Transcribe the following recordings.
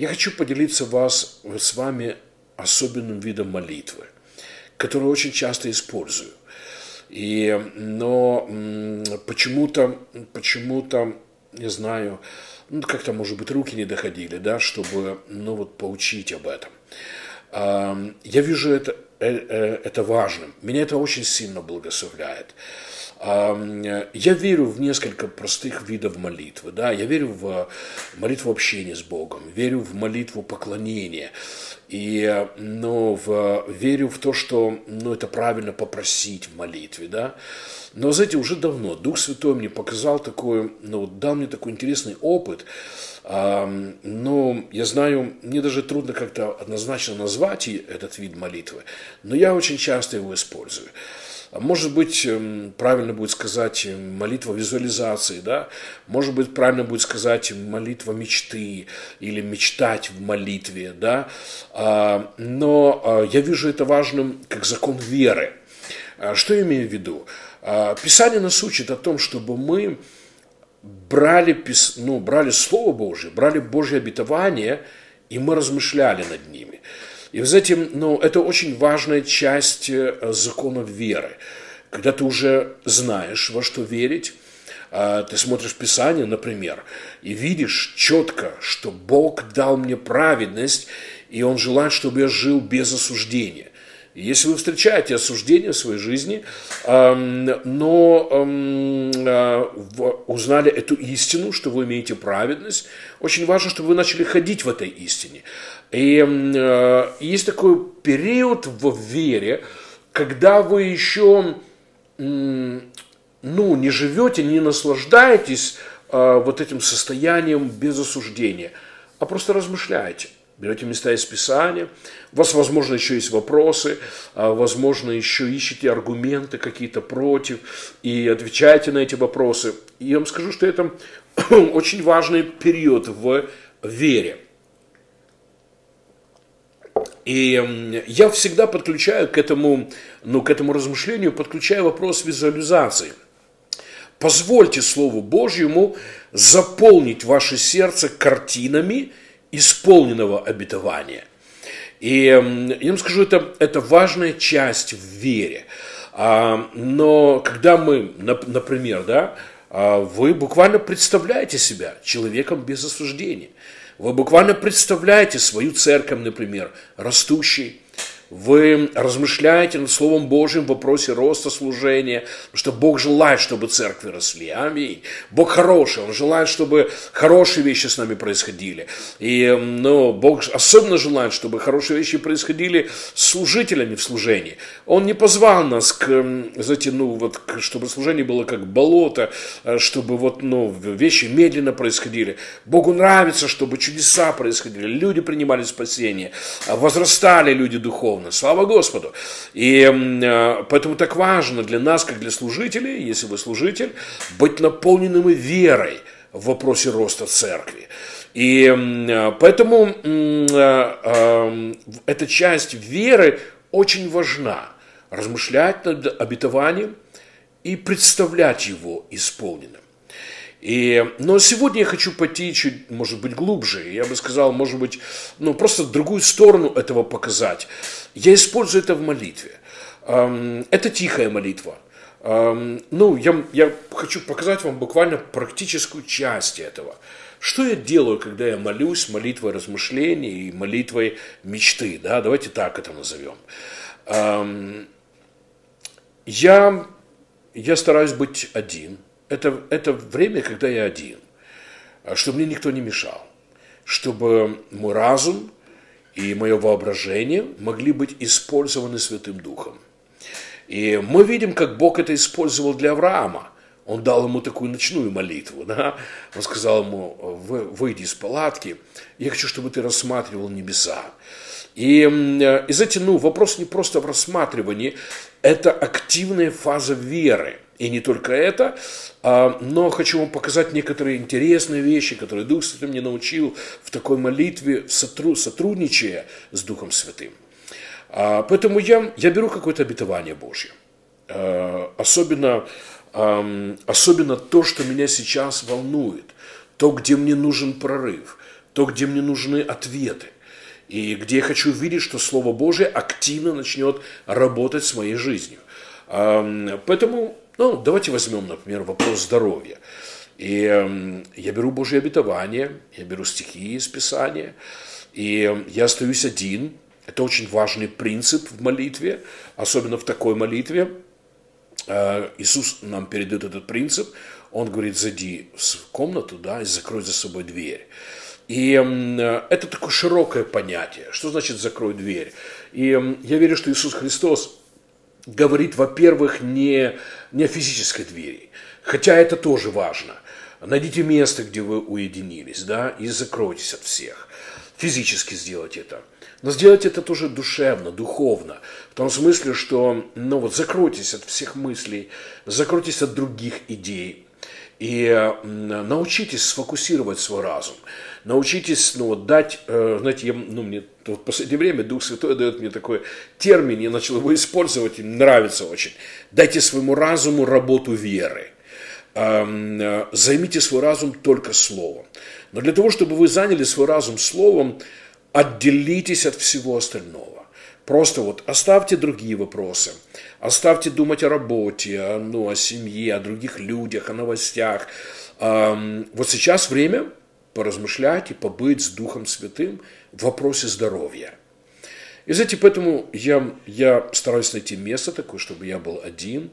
Я хочу поделиться вас, с вами особенным видом молитвы, который очень часто использую. И, но почему-то, почему-то, не знаю, ну, как-то, может быть, руки не доходили, да, чтобы, ну, вот, поучить об этом. Я вижу это, э, э, это важным. Меня это очень сильно благословляет. Я верю в несколько простых видов молитвы. Да? Я верю в молитву общения с Богом, верю в молитву поклонения. И ну, в, верю в то, что ну, это правильно попросить в молитве. Да? Но, знаете, уже давно Дух Святой мне показал такой, ну, дал мне такой интересный опыт. Но я знаю, мне даже трудно как-то однозначно назвать этот вид молитвы, но я очень часто его использую. А может быть, эм, правильно будет сказать эм, молитва визуализации, да? Может быть, правильно будет сказать молитва мечты или мечтать в молитве, да? А, но а, я вижу это важным как закон веры. Что я имею в виду? Писание нас учит о том, чтобы мы брали, ну, брали Слово Божье, брали Божье обетование, и мы размышляли над ними. И, вы знаете, ну, это очень важная часть э, закона веры. Когда ты уже знаешь, во что верить, а, ты смотришь Писание, например, и видишь четко, что Бог дал мне праведность, и Он желает, чтобы я жил без осуждения. Если вы встречаете осуждение в своей жизни, но а, узнали эту истину, что вы имеете праведность, очень важно, чтобы вы начали ходить в этой истине. И э, есть такой период в вере, когда вы еще ну, не живете, не наслаждаетесь э, вот этим состоянием без осуждения, а просто размышляете – берете места из Писания, у вас, возможно, еще есть вопросы, а, возможно, еще ищете аргументы какие-то против и отвечаете на эти вопросы. И я вам скажу, что это очень важный период в вере. И я всегда подключаю к этому, ну, к этому размышлению, подключаю вопрос визуализации. Позвольте Слову Божьему заполнить ваше сердце картинами – исполненного обетования. И я вам скажу, это, это важная часть в вере. А, но когда мы, например, да, а, вы буквально представляете себя человеком без осуждения. Вы буквально представляете свою церковь, например, растущей, вы размышляете над Словом Божьим в вопросе роста служения, потому что Бог желает, чтобы церкви росли. Аминь. Бог хороший, Он желает, чтобы хорошие вещи с нами происходили. И ну, Бог особенно желает, чтобы хорошие вещи происходили с служителями в служении. Он не позвал нас к, знаете, ну, вот, чтобы служение было как болото, э, чтобы вот, ну, вещи медленно происходили. Богу нравится, чтобы чудеса происходили, люди принимали спасение, возрастали люди духовно духовно. Слава Господу! И э, поэтому так важно для нас, как для служителей, если вы служитель, быть наполненным верой в вопросе роста церкви. И э, поэтому э, эта часть веры очень важна. Размышлять над обетованием и представлять его исполненным. И, но сегодня я хочу пойти чуть, может быть, глубже. Я бы сказал, может быть, ну, просто другую сторону этого показать. Я использую это в молитве. Это тихая молитва. Ну, я, я хочу показать вам буквально практическую часть этого. Что я делаю, когда я молюсь молитвой размышления и молитвой мечты? Да? Давайте так это назовем. Я, я стараюсь быть один – это, это время, когда я один, а чтобы мне никто не мешал, чтобы мой разум и мое воображение могли быть использованы Святым Духом. И мы видим, как Бог это использовал для Авраама. Он дал ему такую ночную молитву. Да? Он сказал ему, выйди из палатки, я хочу, чтобы ты рассматривал небеса. И, и знаете, ну, вопрос не просто в рассматривании, это активная фаза веры – и не только это, а, но хочу вам показать некоторые интересные вещи, которые Дух Святой мне научил в такой молитве, сотрудничая с Духом Святым. А, поэтому я, я беру какое-то обетование Божье. А, особенно, особенно то, что меня сейчас волнует, то, где мне нужен прорыв – то, где мне нужны ответы. И где я хочу видеть, что Слово Божие активно начнет работать с моей жизнью. Поэтому, ну, давайте возьмем, например, вопрос здоровья. И я беру Божье обетование, я беру стихи из Писания, и я остаюсь один. Это очень важный принцип в молитве, особенно в такой молитве. А, Иисус нам передает этот принцип. Он говорит, зайди в комнату, да, и закрой за собой дверь. И это такое широкое понятие. Что значит закрой дверь? И я верю, что Иисус Христос говорит, во-первых, не, не физической двери, хотя это тоже важно. Найдите место, где вы уединились, да, и закройтесь от всех. Физически сделайте это. Но сделайте это тоже душевно, духовно. В том смысле, что ну вот, закройтесь от всех мыслей, закройтесь от других идей. И научитесь сфокусировать свой разум научитесь, ну, вот, дать, э, знаете, я, ну, мне в последнее время Дух Святой дает мне такой термин, я начал его использовать, и нравится очень. Дайте своему разуму работу веры. Э, займите свой разум только словом. Но для того, чтобы вы заняли свой разум словом, отделитесь от всего остального. Просто вот оставьте другие вопросы. Оставьте думать о работе, о, ну, о семье, о других людях, о новостях. Вот сейчас время поразмышлять и побыть с Духом Святым в вопросе здоровья. И знаете, поэтому я, я стараюсь найти место такое, чтобы я был один.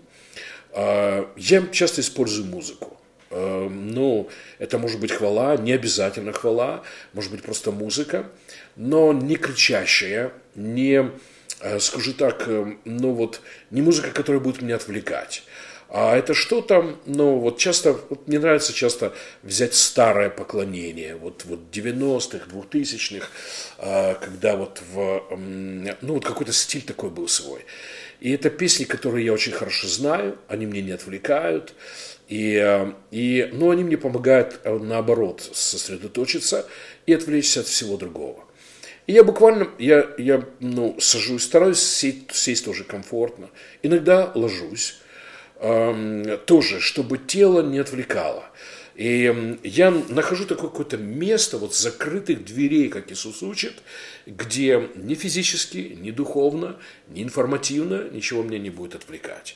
А, я часто использую музыку. Ну, это может быть хвала, не обязательно хвала, может быть просто музыка, но не кричащая, не, а, скажу так, ну вот, не музыка, которая будет меня отвлекать. А это что там, ну вот часто, вот мне нравится часто взять старое поклонение, вот, вот 90-х, 2000-х, а, когда вот в, ну вот какой-то стиль такой был свой. И это песни, которые я очень хорошо знаю, они мне не отвлекают, и, а, и, ну, они мне помогают, а, наоборот, сосредоточиться и отвлечься от всего другого. И я буквально, я, я ну, сажусь, стараюсь сесть, сесть тоже комфортно. Иногда ложусь, тоже, чтобы тело не отвлекало. И я нахожу такое какое-то место вот закрытых дверей, как Иисус учит, где ни физически, ни духовно, ни информативно ничего меня не будет отвлекать.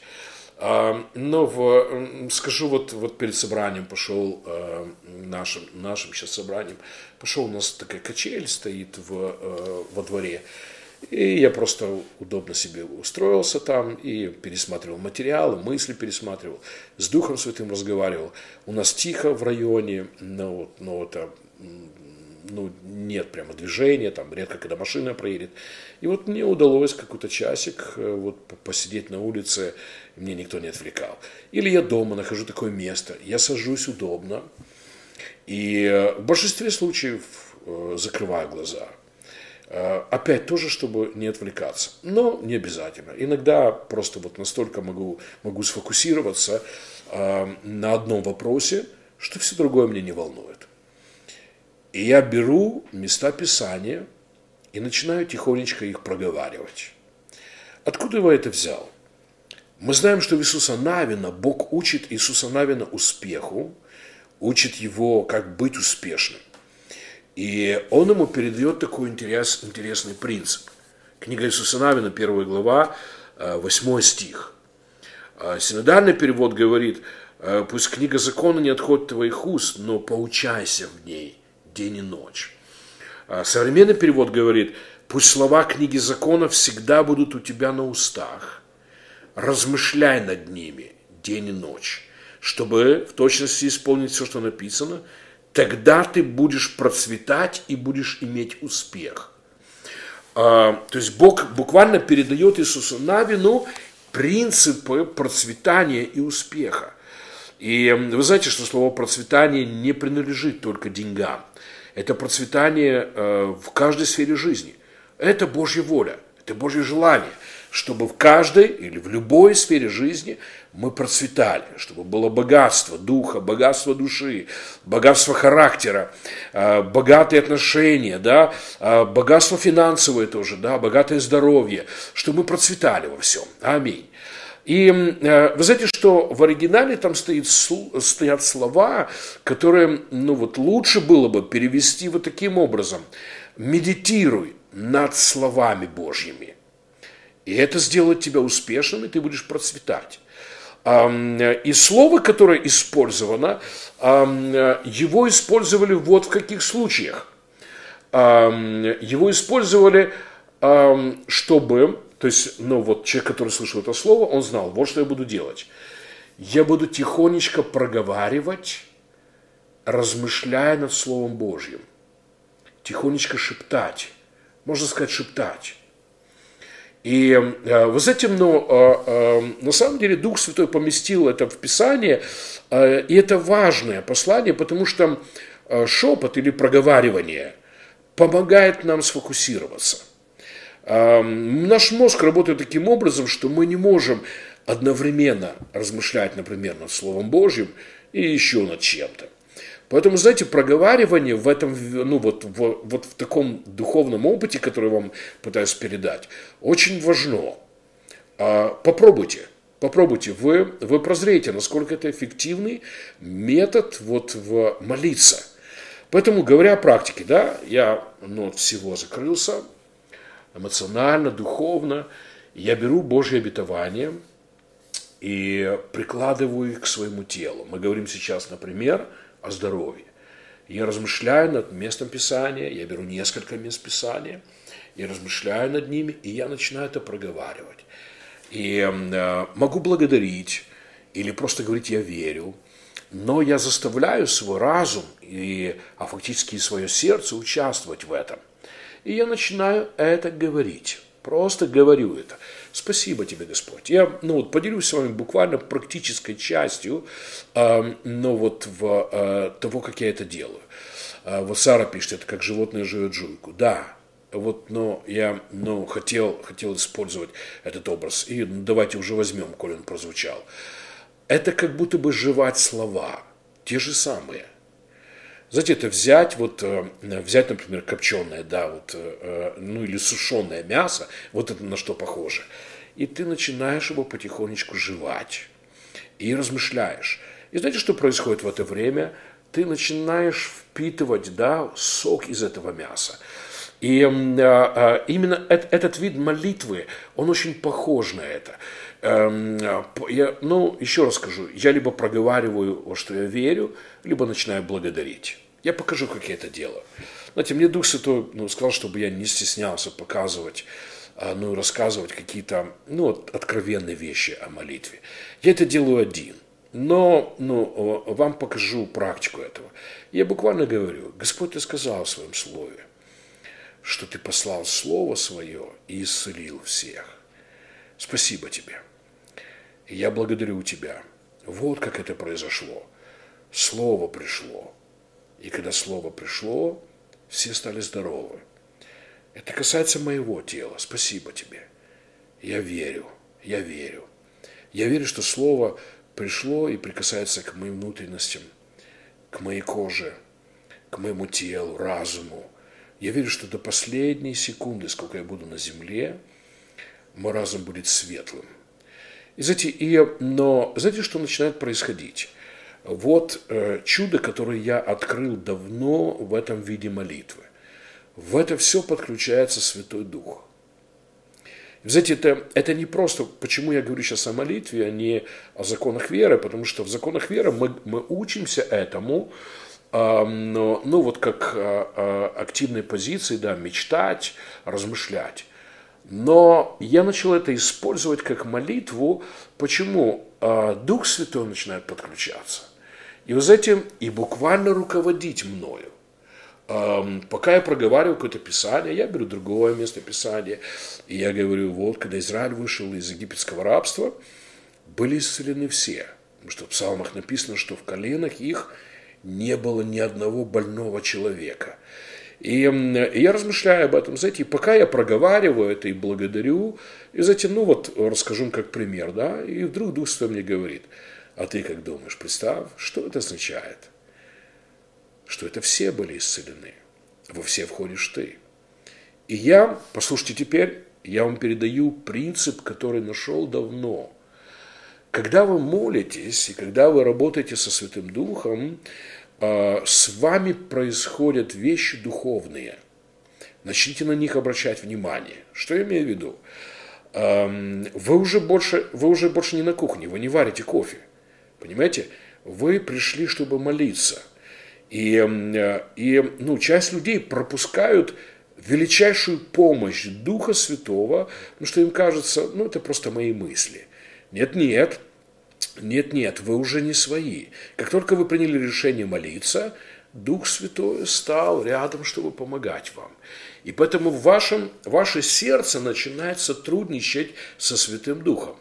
Но в, скажу, вот, вот перед собранием пошел, нашим, нашим сейчас собранием, пошел у нас такая качель стоит в, э, во дворе, и я просто удобно себе устроился там и пересматривал материалы, мысли пересматривал, с Духом Святым разговаривал. У нас тихо в районе, но, но это, ну, нет прямо движения, там редко когда машина проедет. И вот мне удалось какой-то часик э, вот, посидеть на улице, мне никто не отвлекал. Или я дома нахожу такое место, я сажусь удобно, и э, в большинстве случаев э, закрываю глаза – опять тоже, чтобы не отвлекаться. Но не обязательно. Иногда просто вот настолько могу, могу сфокусироваться э, на одном вопросе, что все другое меня не волнует. И я беру места Писания и начинаю тихонечко их проговаривать. Откуда я это взял? Мы знаем, что в Иисуса Навина Бог учит Иисуса Навина успеху, учит его, как быть успешным. И он ему передает такой интерес, интересный принцип. Книга Иисуса Навина, первая глава, э, восьмой стих. А синодальный перевод говорит, «Э, пусть книга закона не отходит от твоих уст, но поучайся в ней день и ночь. Современный перевод говорит, пусть слова книги закона всегда будут у тебя на устах. Размышляй над ними день и ночь, чтобы в точности исполнить все, что написано – тогда ты будешь процветать и будешь иметь успех. А, то есть Бог буквально передает Иисусу Навину принципы процветания и успеха. И вы знаете, что слово процветание не принадлежит только деньгам. Это процветание э, в каждой сфере жизни. Это Божья воля, это Божье желание, чтобы в каждой или в любой сфере жизни мы процветали, чтобы было богатство духа, богатство души, богатство характера, э, богатые отношения, да, э, богатство финансовое тоже, да, богатое здоровье, чтобы мы процветали во всем. Аминь. И э, вы знаете, что в оригинале там стоит, стоят слова, которые, ну вот, лучше было бы перевести вот таким образом. Медитируй над словами Божьими. И это сделает тебя успешным, и ты будешь процветать. И слово, которое использовано, его использовали вот в каких случаях. Его использовали, чтобы то есть, ну вот человек, который слышал это слово, он знал, вот что я буду делать. Я буду тихонечко проговаривать, размышляя над Словом Божьим. Тихонечко шептать. Можно сказать, шептать. И э, вот этим, ну, на самом деле Дух Святой поместил это в Писание, э, и это важное послание, потому что шепот или проговаривание помогает нам сфокусироваться – Наш мозг работает таким образом, что мы не можем одновременно размышлять, например, над Словом Божьим и еще над чем-то. Поэтому, знаете, проговаривание в этом, ну вот, в, вот в таком духовном опыте, который я вам пытаюсь передать, очень важно. А, попробуйте, попробуйте, вы, вы прозреете, насколько это эффективный метод вот в молиться. Поэтому, говоря о практике, да, я ну, от всего закрылся, эмоционально, духовно. Я беру Божье обетование и прикладываю их к своему телу. Мы говорим сейчас, например, о здоровье. Я размышляю над местом Писания, я беру несколько мест Писания, я размышляю над ними, и я начинаю это проговаривать. И э, могу благодарить или просто говорить «я верю», но я заставляю свой разум, и, а фактически и свое сердце участвовать в этом. И я начинаю это говорить. Просто говорю это. Спасибо тебе, Господь. Я ну, вот, поделюсь с вами буквально практической частью э, ну, вот, в, э, того, как я это делаю. Э, вот Сара пишет, это как животное живет жуйку. Да, вот, но я ну, хотел, хотел использовать этот образ. И ну, давайте уже возьмем, коль он прозвучал. Это как будто бы жевать слова, те же самые. Знаете, это взять, вот, э, взять, например, копченое, да, вот, э, ну или сушеное мясо, вот это на что похоже, и ты начинаешь его потихонечку жевать и размышляешь. И знаете, что происходит в это время? Ты начинаешь впитывать, да, сок из этого мяса. И э, именно этот вид молитвы, он очень похож на это. Эм, я, ну, еще раз скажу, я либо проговариваю, во что я верю, либо начинаю благодарить. Я покажу, как я это делаю. Знаете, мне Дух Святой ну, сказал, чтобы я не стеснялся показывать, а, ну, рассказывать какие-то, ну, откровенные вещи о молитве. Я это делаю один. Но ну, вам покажу практику этого. Я буквально говорю, Господь, Ты сказал в своем слове, что Ты послал Слово Свое и исцелил всех. Спасибо Тебе. Я благодарю Тебя. Вот как это произошло. Слово пришло. И когда Слово пришло, все стали здоровы. Это касается моего тела. Спасибо Тебе. Я верю, я верю. Я верю, что Слово пришло и прикасается к моим внутренностям, к моей коже, к моему телу, разуму. Я верю, что до последней секунды, сколько я буду на земле, мой разум будет светлым – и знаете, и, но знаете, что начинает происходить? Вот э, чудо, которое я открыл давно в этом виде молитвы. В это все подключается Святой Дух. Знаете, это, это не просто, почему я говорю сейчас о молитве, а не о законах веры, потому что в законах веры мы, мы учимся этому, э, но, ну вот как э, э, активной позиции, да, мечтать, размышлять. Но я начал это использовать как молитву. Почему? А, Дух Святой начинает подключаться. И вот этим и буквально руководить мною. Пока я проговариваю какое-то писание, я беру другое место писания, и я говорю, вот, когда Израиль вышел из египетского рабства, были исцелены все. Потому что в псалмах написано, что в коленах их не было ни одного больного человека. И, я размышляю об этом, знаете, и пока я проговариваю это и благодарю, и затем, ну вот, расскажу как пример, да, и вдруг Дух Святой мне говорит, а ты как думаешь, представь, что это означает? Что это все были исцелены, во все входишь ты. И я, послушайте теперь, я вам передаю принцип, который нашел давно. когда вы молитесь и когда вы работаете со Святым Духом, с вами происходят вещи духовные. Начните на них обращать внимание. Что я имею в виду? Вы уже больше, вы уже больше не на кухне, вы не варите кофе. Понимаете? Вы пришли, чтобы молиться. И, и ну, часть людей пропускают величайшую помощь Духа Святого, потому что им кажется, ну это просто мои мысли. Нет, нет, нет, нет, вы уже не свои. Как только вы приняли решение молиться, Дух Святой стал рядом, чтобы помогать вам. И поэтому в вашем, ваше сердце начинает сотрудничать со Святым Духом.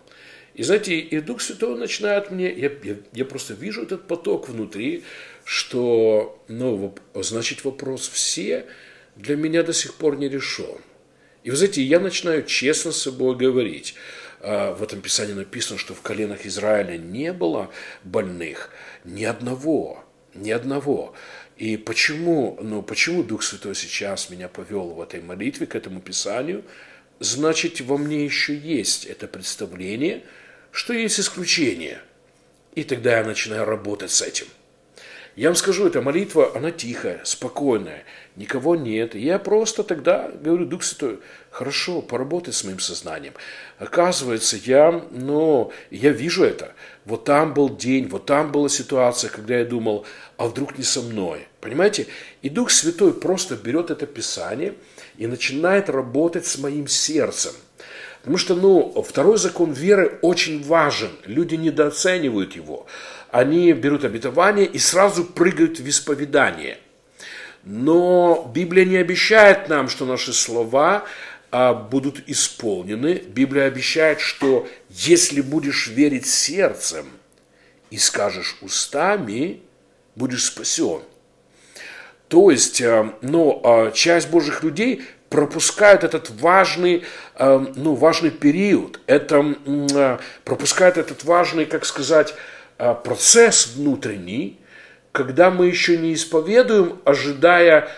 И знаете, и Дух Святой начинает мне, я, я, я просто вижу этот поток внутри, что, ну, значит, вопрос все для меня до сих пор не решен. И вы знаете, я начинаю честно с собой говорить. А, в этом Писании написано, что в коленах Израиля не было больных, ни одного, ни одного. И почему, ну, почему Дух Святой сейчас меня повел в этой молитве к этому Писанию? Значит, во мне еще есть это представление, что есть исключение. И тогда я начинаю работать с этим – я вам скажу, эта молитва, она тихая, спокойная, никого нет. Я просто тогда говорю, Дух Святой, хорошо, поработай с моим сознанием. Оказывается, я, ну, я вижу это. Вот там был день, вот там была ситуация, когда я думал, а вдруг не со мной. Понимаете? И Дух Святой просто берет это Писание и начинает работать с моим сердцем. Потому что, ну, второй закон веры очень важен. Люди недооценивают его они берут обетование и сразу прыгают в исповедание. Но Библия не обещает нам, что наши слова а, будут исполнены. Библия обещает, что если будешь верить сердцем и скажешь устами, будешь спасен. То есть, а, но а, часть Божьих людей пропускают этот важный, ну, важный период, это, пропускают этот важный, как сказать, процесс внутренний, когда мы еще не исповедуем, ожидая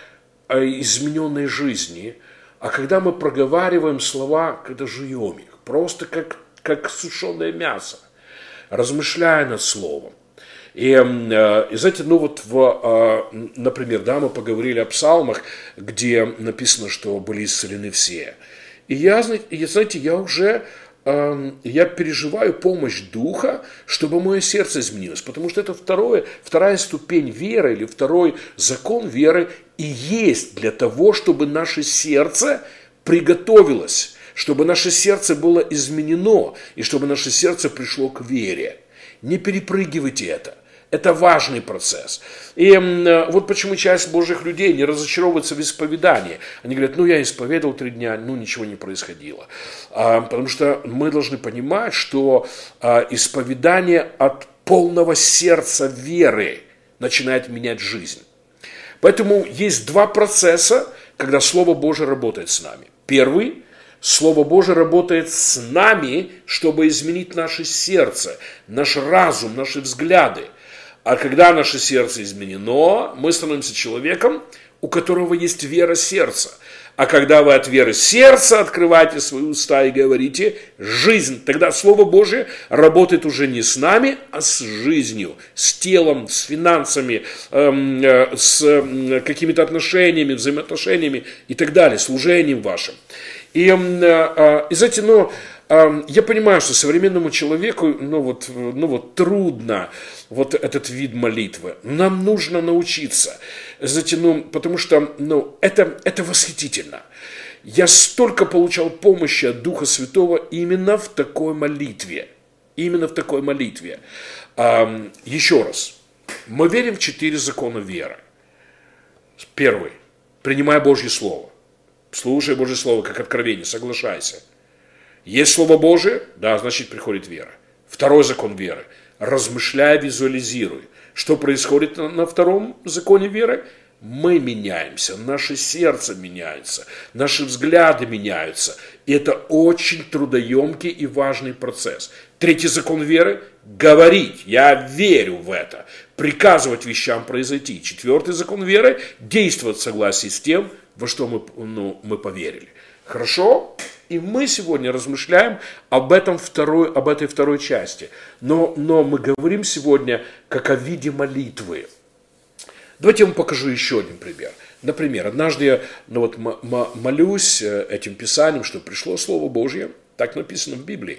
а, измененной жизни, а когда мы проговариваем слова, когда жуем их, просто как, как сушеное мясо, размышляя над словом. И, а, и знаете, ну вот, в, например, да, мы поговорили о псалмах, где написано, что были исцелены все. И я, знаете, я уже я переживаю помощь Духа, чтобы мое сердце изменилось. Потому что это второе, вторая ступень веры или второй закон веры и есть для того, чтобы наше сердце приготовилось, чтобы наше сердце было изменено и чтобы наше сердце пришло к вере. Не перепрыгивайте это. Это важный процесс. И э, вот почему часть Божьих людей не разочаровывается в исповедании. Они говорят, ну я исповедовал три дня, ну ничего не происходило. А, потому что мы должны понимать, что а, исповедание от полного сердца веры начинает менять жизнь. Поэтому есть два процесса, когда Слово Божье работает с нами. Первый Слово Божье работает с нами, чтобы изменить наше сердце, наш разум, наши взгляды – а когда наше сердце изменено, мы становимся человеком, у которого есть вера сердца. А когда вы от веры сердца открываете свои уста и говорите «жизнь», тогда Слово Божие работает уже не с нами, а с жизнью, с телом, с финансами, эм, э, с какими-то отношениями, взаимоотношениями и так далее, служением вашим. И, эм, э, и знаете, ну, я понимаю, что современному человеку, ну вот, ну вот трудно вот этот вид молитвы. Нам нужно научиться. Знаете, ну, потому что, ну, это, это восхитительно. Я столько получал помощи от Духа Святого именно в такой молитве. Именно в такой молитве. Еще раз. Мы верим в четыре закона веры. Первый. Принимай Божье Слово. Слушай Божье Слово как откровение, соглашайся. Есть Слово Божие, да, значит приходит вера. Второй закон веры. Размышляй, визуализируй. Что происходит на, втором законе веры? Мы меняемся, наше сердце меняется, наши взгляды меняются. И это очень трудоемкий и важный процесс. Третий закон веры – говорить, я верю в это, приказывать вещам произойти. Четвертый закон веры – действовать в согласии с тем, во что мы, ну, мы поверили. Хорошо? И мы сегодня размышляем об, этом второй, об этой второй части. Но, но мы говорим сегодня как о виде молитвы. Давайте я вам покажу еще один пример. Например, однажды я ну вот, молюсь э, этим писанием, что пришло Слово Божье, так написано в Библии,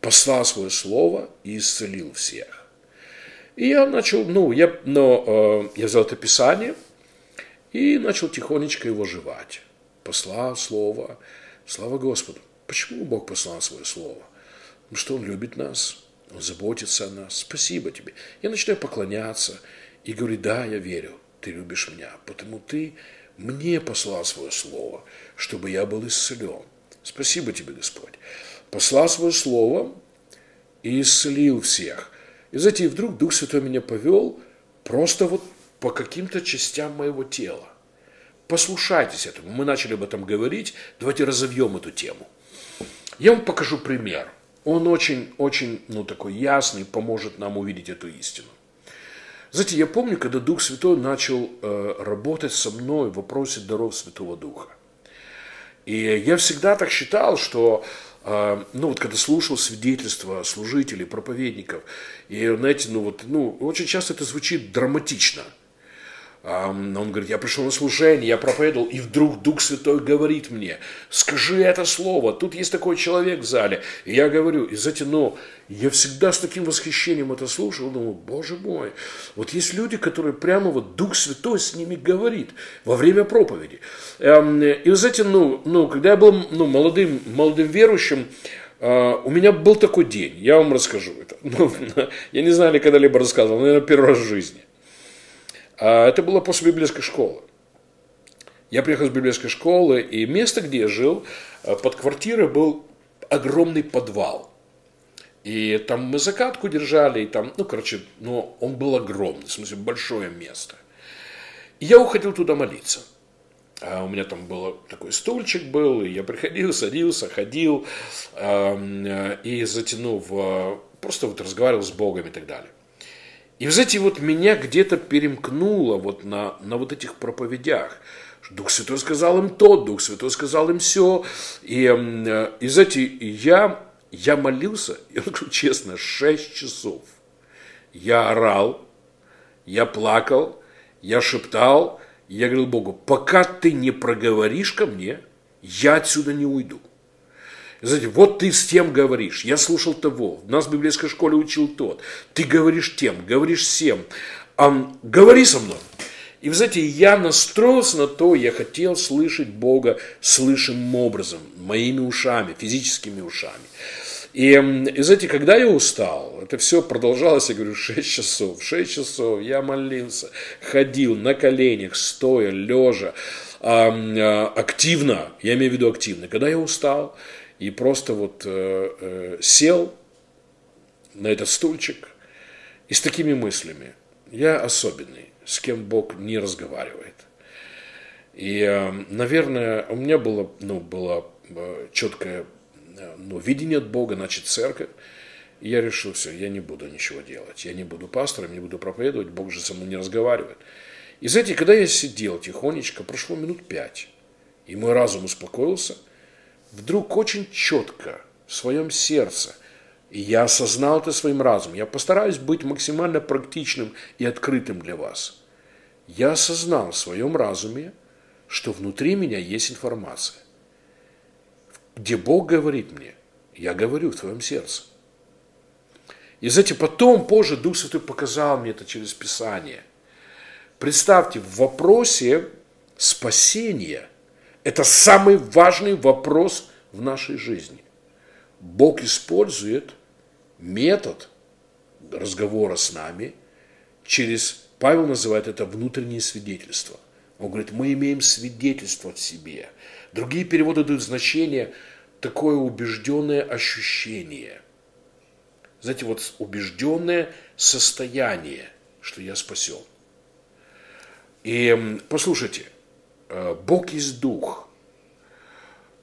послал свое Слово и исцелил всех. И я начал, ну, я, но, э, я взял это писание и начал тихонечко его жевать. Послал Слово, слава Господу. Почему Бог послал свое Слово? Потому что Он любит нас, Он заботится о нас. Спасибо тебе. Я начинаю поклоняться и говорю, да, я верю ты любишь меня, потому ты мне послал свое слово, чтобы я был исцелен. Спасибо тебе, Господь. Послал свое слово и исцелил всех. И знаете, и вдруг Дух Святой меня повел просто вот по каким-то частям моего тела. Послушайтесь этому. Мы начали об этом говорить. Давайте разовьем эту тему. Я вам покажу пример. Он очень, очень, ну, такой ясный, поможет нам увидеть эту истину. Знаете, я помню, когда Дух Святой начал э, работать со мной в вопросе даров Святого Духа. И я всегда так считал, что э, ну вот когда слушал свидетельства служителей, проповедников, и знаете, ну вот, ну очень часто это звучит драматично – он говорит, я пришел на служение, я проповедовал, и вдруг Дух Святой говорит мне, скажи это слово, тут есть такой человек в зале. И я говорю, и знаете, ну, я всегда с таким восхищением это слушал, думаю, боже мой, вот есть люди, которые прямо вот Дух Святой с ними говорит во время проповеди. И знаете, ну, ну когда я был ну, молодым, молодым верующим, Uh, у меня был такой день, я вам расскажу это. Ну, я не знаю, ли когда-либо рассказывал, наверное, первый раз в жизни. А это было после библейской школы. Я приехал с библейской школы, и место, где я жил, э, под квартирой был огромный подвал. И там мы закатку держали, и там, ну, короче, ну, он был огромный, в смысле, большое место. И я уходил туда молиться. А у меня там был такой стульчик был, и я приходил, садился, ходил, э, и затянув, просто вот разговаривал с Богом и так далее. И, вы знаете, вот меня где-то перемкнуло вот на, на вот этих проповедях. Дух Святой сказал им то, Дух Святой сказал им все. И, э, и знаете, я, я молился, я скажу честно, 6 часов. Я орал, я плакал, я шептал, я говорил Богу, пока ты не проговоришь ко мне, я отсюда не уйду. Знаете, вот ты с тем говоришь, я слушал того, нас в библейской школе учил тот, ты говоришь тем, говоришь всем, а, говори со мной. И, вы знаете, я настроился на то, я хотел слышать Бога слышимым образом, моими ушами, физическими ушами. И, и знаете, когда я устал, это все продолжалось, я говорю, 6 часов. 6 часов я молился, ходил на коленях, стоя, лежа, а, активно, я имею в виду активно. Когда я устал, и просто вот э, э, сел на этот стульчик и с такими мыслями. Я особенный, с кем Бог не разговаривает. И, э, наверное, у меня было, ну, было э, четкое э, ну, видение от Бога, значит, церковь. И я решил, все, я не буду ничего делать. Я не буду пастором, не буду проповедовать, Бог же со мной не разговаривает. И знаете, когда я сидел тихонечко, прошло минут пять, и мой разум успокоился – вдруг очень четко в своем сердце, и я осознал это своим разумом, я постараюсь быть максимально практичным и открытым для вас. Я осознал в своем разуме, что внутри меня есть информация, где Бог говорит мне, я говорю в твоем сердце. И знаете, потом, позже Дух Святой показал мне это через Писание. Представьте, в вопросе спасения – это самый важный вопрос в нашей жизни. Бог использует метод разговора с нами через, Павел называет это внутреннее свидетельство. Он говорит, мы имеем свидетельство в себе. Другие переводы дают значение такое убежденное ощущение. Знаете, вот убежденное состояние, что я спасен. И послушайте, Бог есть дух.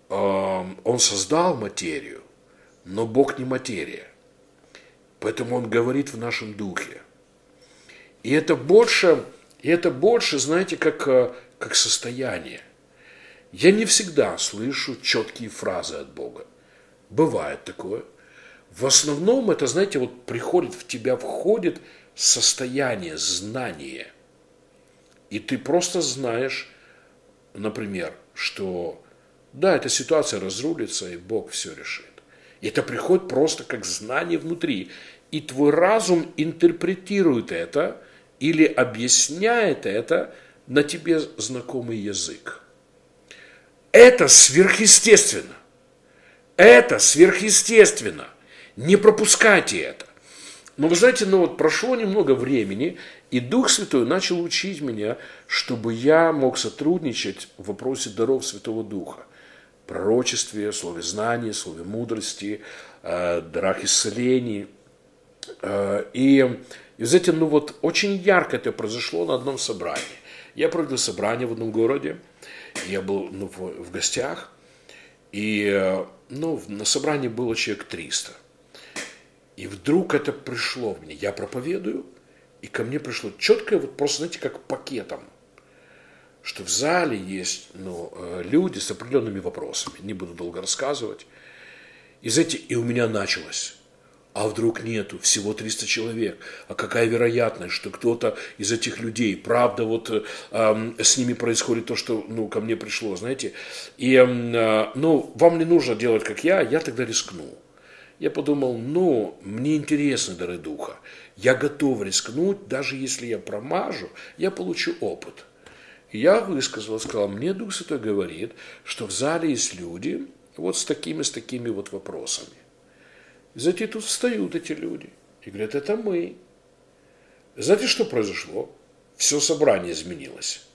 Эм, он создал материю, но Бог не материя. Поэтому Он говорит в нашем духе. И это больше, и это больше знаете, как, э, как состояние. я не всегда слышу четкие фразы от Бога. Бывает такое. В основном это, знаете, вот приходит в тебя, входит состояние знания. И ты просто знаешь, например, что да, эта ситуация разрулится, и Бог все решит. И это приходит просто как знание внутри. И твой разум интерпретирует это или объясняет это на тебе знакомый язык. Это сверхъестественно. Это сверхъестественно. Не пропускайте это. Но вы знаете, ну вот прошло немного времени, и Дух Святой начал учить меня, чтобы я мог сотрудничать в вопросе даров Святого Духа. Пророчестве, слове знания, слове мудрости, э, дарах исцелений. Э, и, и, знаете, ну вот очень ярко это произошло на одном собрании. Я провел собрание в одном городе, я был ну, в, в гостях, и э, ну, на собрании было человек 300. И вдруг это пришло меня. Я проповедую, и ко мне пришло четкое, вот просто, знаете, как пакетом, что в зале есть ну, э, люди с определенными вопросами. Не буду долго рассказывать. И, знаете, и у меня началось. А вдруг нету, всего 300 человек. А какая вероятность, что кто-то из этих людей, правда, вот э, с ними происходит то, что ну, ко мне пришло, знаете. И, э, ну, вам не нужно делать, как я, я тогда рискну. Я подумал, ну, мне интересны дары духа. Я готов рискнуть, даже если я промажу, я получу опыт. И я высказал, сказал, мне Дух Святой говорит, что в зале есть люди вот с такими, с такими вот вопросами. Знаете, тут встают эти люди и говорят, это мы. Знаете, что произошло? Все собрание изменилось.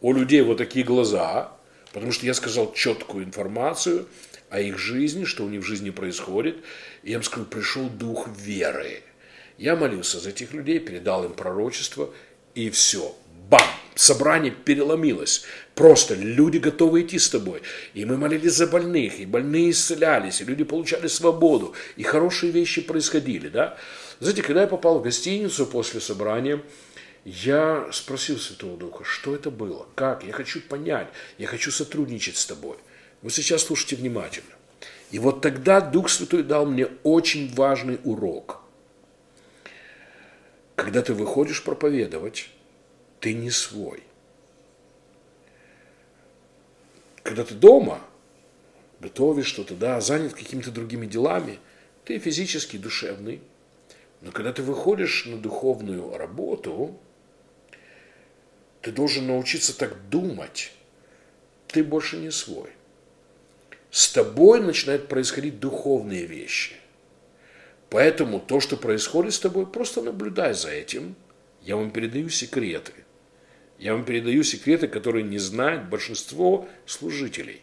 У людей вот такие глаза, потому что я сказал четкую информацию о их жизни, что у них в жизни происходит. И я им сказал, пришел дух веры. Я молился за этих людей, передал им пророчество, и все. Бам! собрание переломилось. Просто люди готовы идти с тобой. И мы молились за больных, и больные исцелялись, и люди получали свободу, и хорошие вещи происходили. Да? Знаете, когда я попал в гостиницу после собрания, я спросил Святого Духа, что это было, как, я хочу понять, я хочу сотрудничать с тобой. Вы сейчас слушайте внимательно. И вот тогда Дух Святой дал мне очень важный урок. Когда ты выходишь проповедовать, ты не свой. Когда ты дома, готовишь что-то, да, занят какими-то другими делами, ты физически душевный. Но когда ты выходишь на духовную работу, ты должен научиться так думать. Ты больше не свой. С тобой начинают происходить духовные вещи. Поэтому то, что происходит с тобой, просто наблюдай за этим. Я вам передаю секреты. Я вам передаю секреты, которые не знают большинство служителей.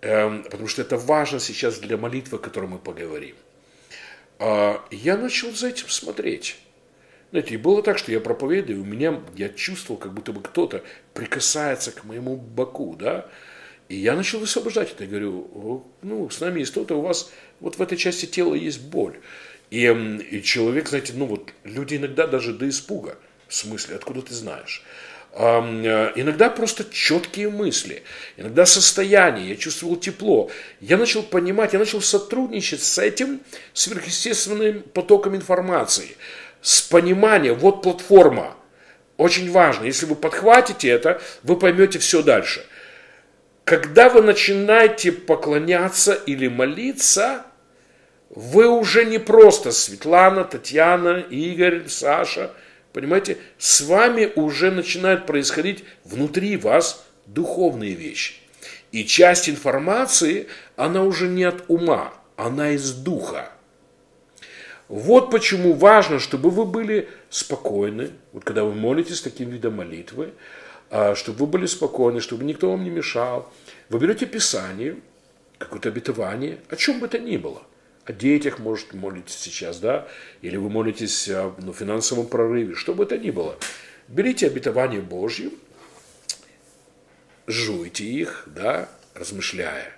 Эм, потому что это важно сейчас для молитвы, о которой мы поговорим. А, я начал за этим смотреть. Знаете, и было так, что я проповедую, у меня, я чувствовал, как будто бы кто-то прикасается к моему боку, да, и я начал высвобождать это. Я говорю, ну, с нами есть кто-то, у вас вот в этой части тела есть боль. И, и человек, знаете, ну вот люди иногда даже до испуга, в смысле, откуда ты знаешь? Э, иногда просто четкие мысли, иногда состояние, я чувствовал тепло. Я начал понимать, я начал сотрудничать с этим сверхъестественным потоком информации, с пониманием, вот платформа. Очень важно, если вы подхватите это, вы поймете все дальше. Когда вы начинаете поклоняться или молиться, вы уже не просто Светлана, Татьяна, Игорь, Саша – Понимаете, с вами уже начинают происходить внутри вас духовные вещи. И часть информации, она уже не от ума, она из духа. Вот почему важно, чтобы вы были спокойны, вот когда вы молитесь таким видом молитвы, чтобы вы были спокойны, чтобы никто вам не мешал. Вы берете Писание, какое-то обетование, о чем бы то ни было – о детях, может, молитесь сейчас, да, или вы молитесь о ну, финансовом прорыве, что бы это ни было. Берите обетование Божье, жуйте их, да, размышляя,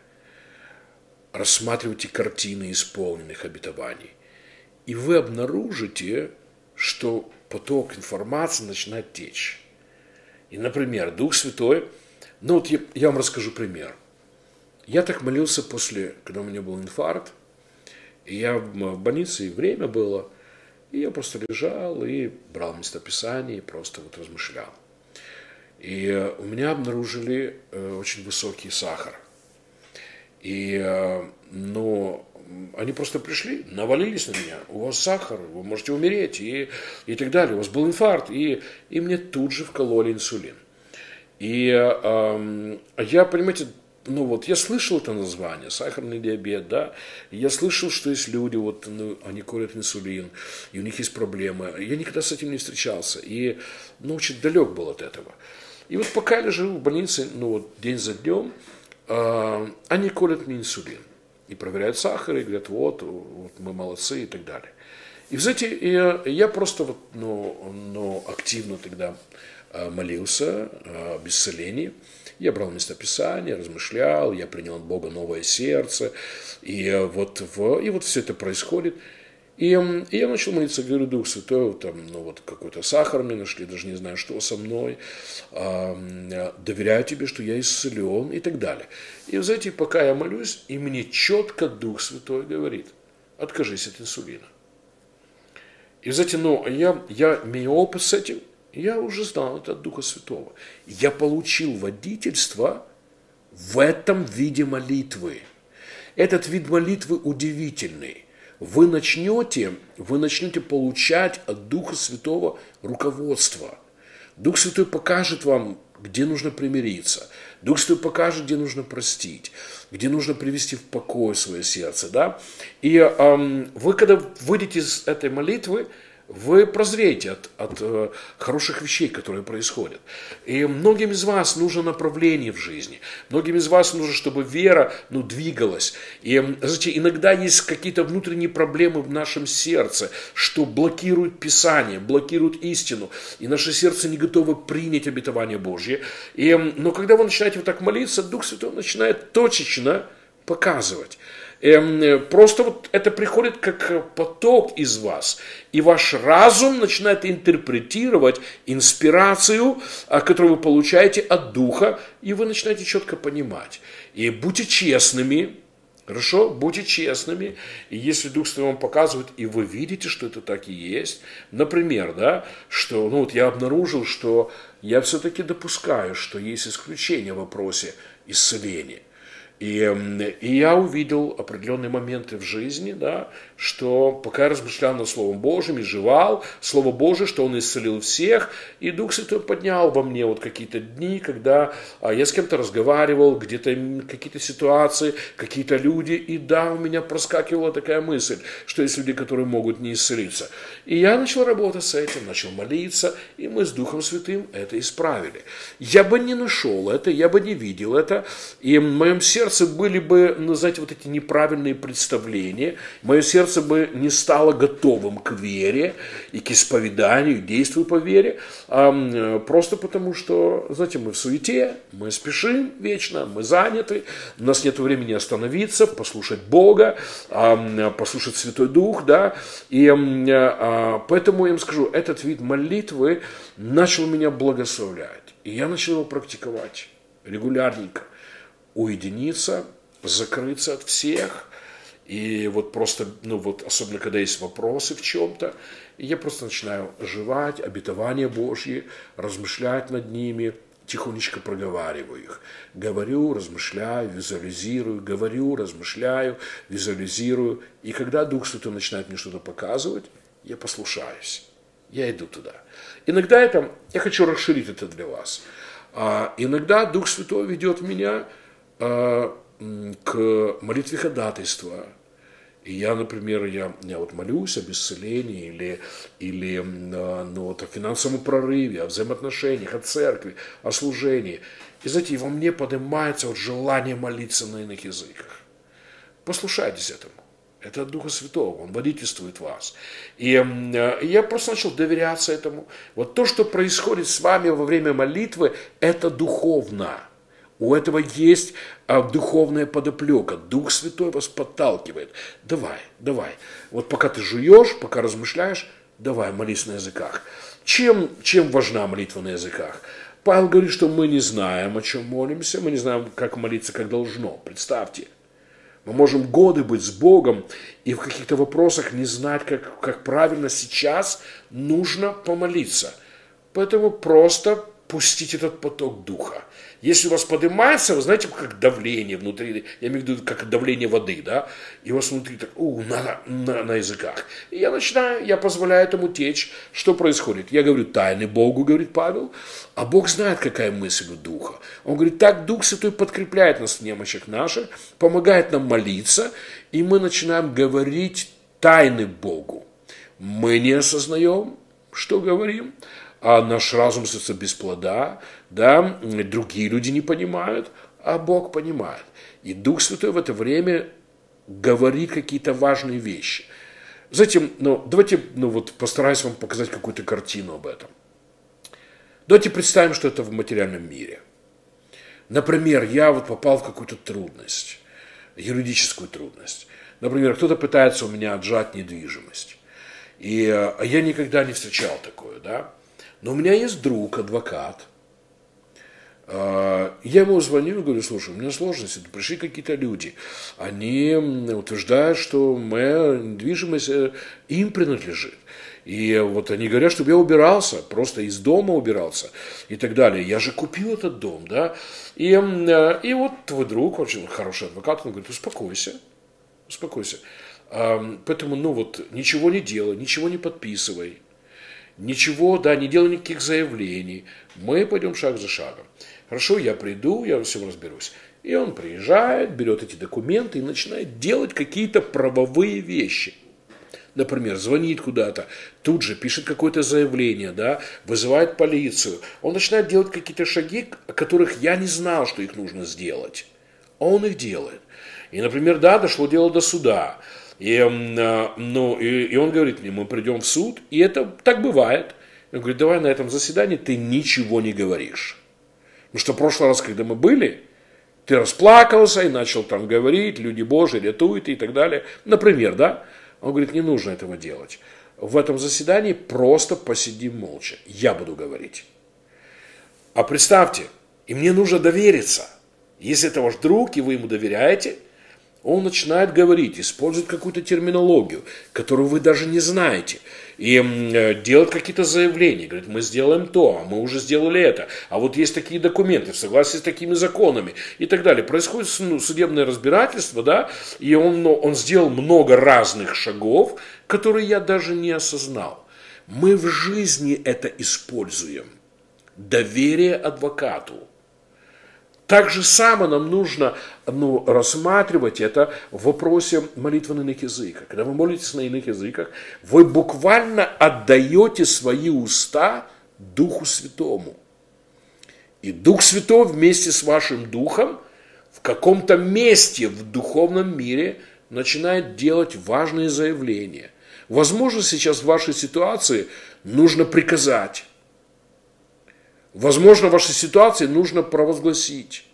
рассматривайте картины исполненных обетований, и вы обнаружите, что поток информации начинает течь. И, например, Дух Святой Ну вот я, я вам расскажу пример. Я так молился после, когда у меня был инфаркт, и я в больнице, и время было, и я просто лежал и брал местописание, и просто вот размышлял. И у меня обнаружили э, очень высокий сахар. И, э, ну, они просто пришли, навалились на меня. У вас сахар, вы можете умереть и, и так далее. У вас был инфаркт. И, и мне тут же вкололи инсулин. И э, я, понимаете, ну вот я слышал это название, сахарный диабет, да, я слышал, что есть люди, вот, ну, они курят инсулин, и у них есть проблемы. Я никогда с этим не встречался, и, ну, очень далек был от этого. И вот пока я лежу в больнице, ну, вот, день за днем, э, они колят мне инсулин и проверяют сахар, и говорят, вот, вот мы молодцы и так далее. И, знаете, я, я просто вот, ну, ну, активно тогда э, молился о исцелении. Я брал местописание, размышлял, я принял от Бога новое сердце. И э, вот, в, и вот все это происходит. И, и я начал молиться, говорю, Дух Святой, там, ну вот какой-то сахар мне нашли, даже не знаю, что со мной, э, доверяю тебе, что я исцелен и так далее. И, вы знаете, пока я молюсь, и мне четко Дух Святой говорит, откажись от инсулина. И, знаете, ну, я, я имею опыт с этим, я уже знал это от Духа Святого. Я получил водительство в этом виде молитвы. Этот вид молитвы удивительный вы начнете, вы начнете получать от Духа Святого руководство. Дух Святой покажет вам, где нужно примириться. Дух Святой покажет, где нужно простить, где нужно привести в покой свое сердце. Да? И эм, вы, когда выйдете из этой молитвы, вы прозреете от, от э, хороших вещей, которые происходят. И многим из вас нужно направление в жизни. Многим из вас нужно, чтобы вера ну, двигалась. И, знаете, иногда есть какие-то внутренние проблемы в нашем сердце, что блокируют Писание, блокируют истину. И наше сердце не готово принять обетование Божье. И, но когда вы начинаете вот так молиться, Дух Святой начинает точечно показывать. Эм, просто вот это приходит как поток из вас. И ваш разум начинает интерпретировать инспирацию, а, которую вы получаете от Духа, и вы начинаете четко понимать. И будьте честными, Хорошо? Будьте честными. И если Дух Святой вам показывает, и вы видите, что это так и есть, например, да, что, ну вот я обнаружил, что я все-таки допускаю, что есть исключение в вопросе исцеления. И, и я увидел определенные моменты в жизни, да, что пока размышлял над Словом Божьим и жевал Слово Божие, что Он исцелил всех, и Дух Святой поднял во мне вот какие-то дни, когда а, я с кем-то разговаривал, где-то какие-то ситуации, какие-то люди, и да, у меня проскакивала такая мысль, что есть люди, которые могут не исцелиться. И я начал работать с этим, начал молиться, и мы с Духом Святым это исправили. Я бы не нашел это, я бы не видел это, и в моем сердце были бы, ну, знаете, вот эти неправильные представления, мое сердце сердце бы не стало готовым к вере и к исповеданию, действию по вере, а просто потому что, знаете, мы в суете, мы спешим вечно, мы заняты, у нас нет времени остановиться, послушать Бога, послушать Святой Дух, да, и а, поэтому я им скажу, этот вид молитвы начал меня благословлять, и я начал его практиковать регулярненько, уединиться, закрыться от всех – и вот просто, ну вот, особенно когда есть вопросы в чем-то, я просто начинаю жевать обетования Божьи, размышлять над ними, тихонечко проговариваю их. Говорю, размышляю, визуализирую, говорю, размышляю, визуализирую. И когда Дух Святой начинает мне что-то показывать, я послушаюсь. Я иду туда. Иногда это, я хочу расширить это для вас. А иногда Дух Святой ведет меня а, к молитве ходатайства, и я, например, я, я вот молюсь об исцелении или, или ну, вот, о финансовом прорыве, о взаимоотношениях, о церкви, о служении. И знаете, во мне поднимается вот желание молиться на иных языках. Послушайтесь этому. Это от Духа Святого, Он водительствует вас. И я просто начал доверяться этому. Вот то, что происходит с вами во время молитвы, это духовно. У этого есть а, духовная подоплека. Дух Святой вас подталкивает. Давай, давай. Вот пока ты жуешь, пока размышляешь, давай, молись на языках. Чем, чем важна молитва на языках? Павел говорит, что мы не знаем, о чем молимся, мы не знаем, как молиться, как должно. Представьте, мы можем годы быть с Богом и в каких-то вопросах не знать, как, как правильно сейчас нужно помолиться. Поэтому просто пустить этот поток духа. Если у вас поднимается, вы знаете, как давление внутри, я имею в виду, как давление воды, да, и у вас внутри так, у, на, на, на языках. И я начинаю, я позволяю этому течь. Что происходит? Я говорю тайны Богу, говорит Павел, а Бог знает, какая мысль у Духа. Он говорит, так Дух Святой подкрепляет нас в немощах наших, помогает нам молиться, и мы начинаем говорить тайны Богу. Мы не осознаем, что говорим, а наш разум остается без плода, да, другие люди не понимают, а Бог понимает. И Дух Святой в это время говорит какие-то важные вещи. Затем, ну, давайте, ну, вот постараюсь вам показать какую-то картину об этом. Давайте представим, что это в материальном мире. Например, я вот попал в какую-то трудность, юридическую трудность. Например, кто-то пытается у меня отжать недвижимость. И э, я никогда не встречал такое, да. Но у меня есть друг, адвокат. А, я ему звоню и говорю, слушай, у меня сложности, пришли какие-то люди. Они утверждают, что моя недвижимость э, им принадлежит. И вот они говорят, чтобы я убирался, просто из дома убирался и так далее. Я же купил этот дом, да. И, э, и вот твой друг, очень хороший адвокат, он говорит, успокойся, успокойся. Поэтому, ну вот, ничего не делай, ничего не подписывай ничего, да, не делай никаких заявлений. Мы пойдем шаг за шагом. Хорошо, я приду, я во всем разберусь. И он приезжает, берет эти документы и начинает делать какие-то правовые вещи. Например, звонит куда-то, тут же пишет какое-то заявление, да, вызывает полицию. Он начинает делать какие-то шаги, о которых я не знал, что их нужно сделать. А он их делает. И, например, да, дошло дело до суда. И, а, ну, и, и он говорит мне, мы придем в суд, и это так бывает. Он говорит, давай на этом заседании ты ничего не говоришь. Потому что в прошлый раз, когда мы были, ты расплакался и начал там говорить, люди Божьи рятуют и так далее. Например, да? Он говорит, не нужно этого делать. В этом заседании просто посидим молча. Я буду говорить. А представьте, и мне нужно довериться. Если это ваш друг, и вы ему доверяете – он начинает говорить, использует какую-то терминологию, которую вы даже не знаете, и э, делает какие-то заявления, говорит, мы сделаем то, а мы уже сделали это, а вот есть такие документы в согласии с такими законами и так далее. Происходит ну, судебное разбирательство, да, и он, он сделал много разных шагов, которые я даже не осознал. Мы в жизни это используем. Доверие адвокату – так же само нам нужно ну, рассматривать это в вопросе молитвы на иных языках. Когда вы молитесь на иных языках, вы буквально отдаете свои уста Духу Святому. И Дух Святой вместе с вашим Духом в каком-то месте в духовном мире начинает делать важные заявления. Возможно, сейчас в вашей ситуации нужно приказать Возможно, в вашей ситуации нужно провозгласить.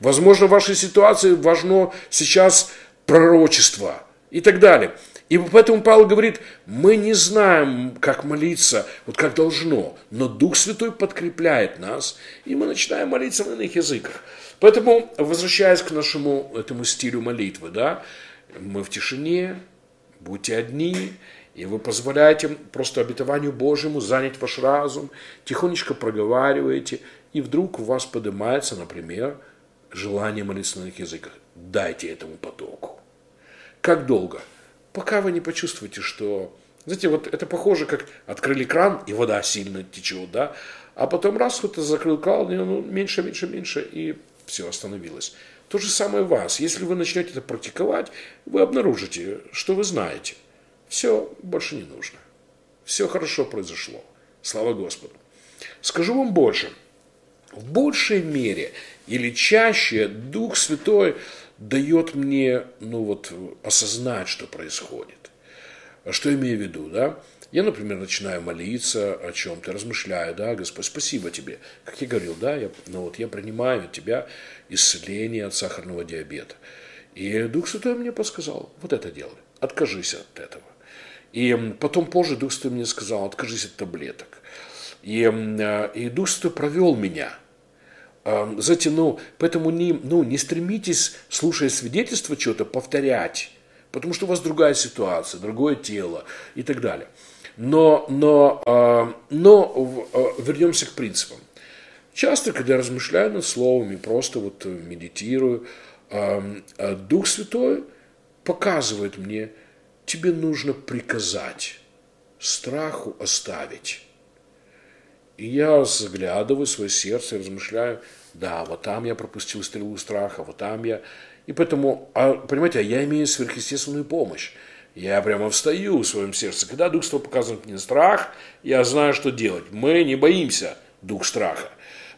Возможно, в вашей ситуации важно сейчас пророчество и так далее. И поэтому Павел говорит, мы не знаем, как молиться, вот как должно, но Дух Святой подкрепляет нас, и мы начинаем молиться на иных языках. Поэтому, возвращаясь к нашему этому стилю молитвы, да, мы в тишине, будьте одни, и вы позволяете просто обетованию Божьему занять ваш разум, тихонечко проговариваете, и вдруг у вас поднимается, например, желание молиться на языках. Дайте этому потоку. Как долго? Пока вы не почувствуете, что... Знаете, вот это похоже, как открыли кран, и вода сильно течет, да? А потом раз кто-то закрыл кран, ну, меньше, меньше, меньше, и все остановилось. То же самое вас. Если вы начнете это практиковать, вы обнаружите, что вы знаете. Все, больше не нужно. Все хорошо произошло. Слава Господу. Скажу вам больше. В большей мере или чаще Дух Святой дает мне, ну вот, осознать, что происходит. Что имею в виду, да? Я, например, начинаю молиться о чем-то, размышляю, да, Господь, спасибо тебе. Как я говорил, да, я, ну вот я принимаю от тебя исцеление от сахарного диабета. И Дух Святой мне подсказал, вот это делай, откажись от этого. И потом позже Дух Святой мне сказал, откажись от таблеток. И, э, и Дух Святой провел меня. Знаете, ну, поэтому не, ну, не стремитесь, слушая свидетельство чего-то, повторять, потому что у вас другая ситуация, другое тело и так далее. Но, но, но вернемся к принципам. Часто, когда я размышляю над словами, просто вот медитирую, Дух Святой показывает мне, тебе нужно приказать, страху оставить. И я заглядываю в свое сердце и размышляю, да, вот там я пропустил стрелу страха, вот там я... И поэтому, а, понимаете, я имею сверхъестественную помощь. Я прямо встаю в своем сердце. Когда Дух Святой показывает мне страх, я знаю, что делать. Мы не боимся Дух страха.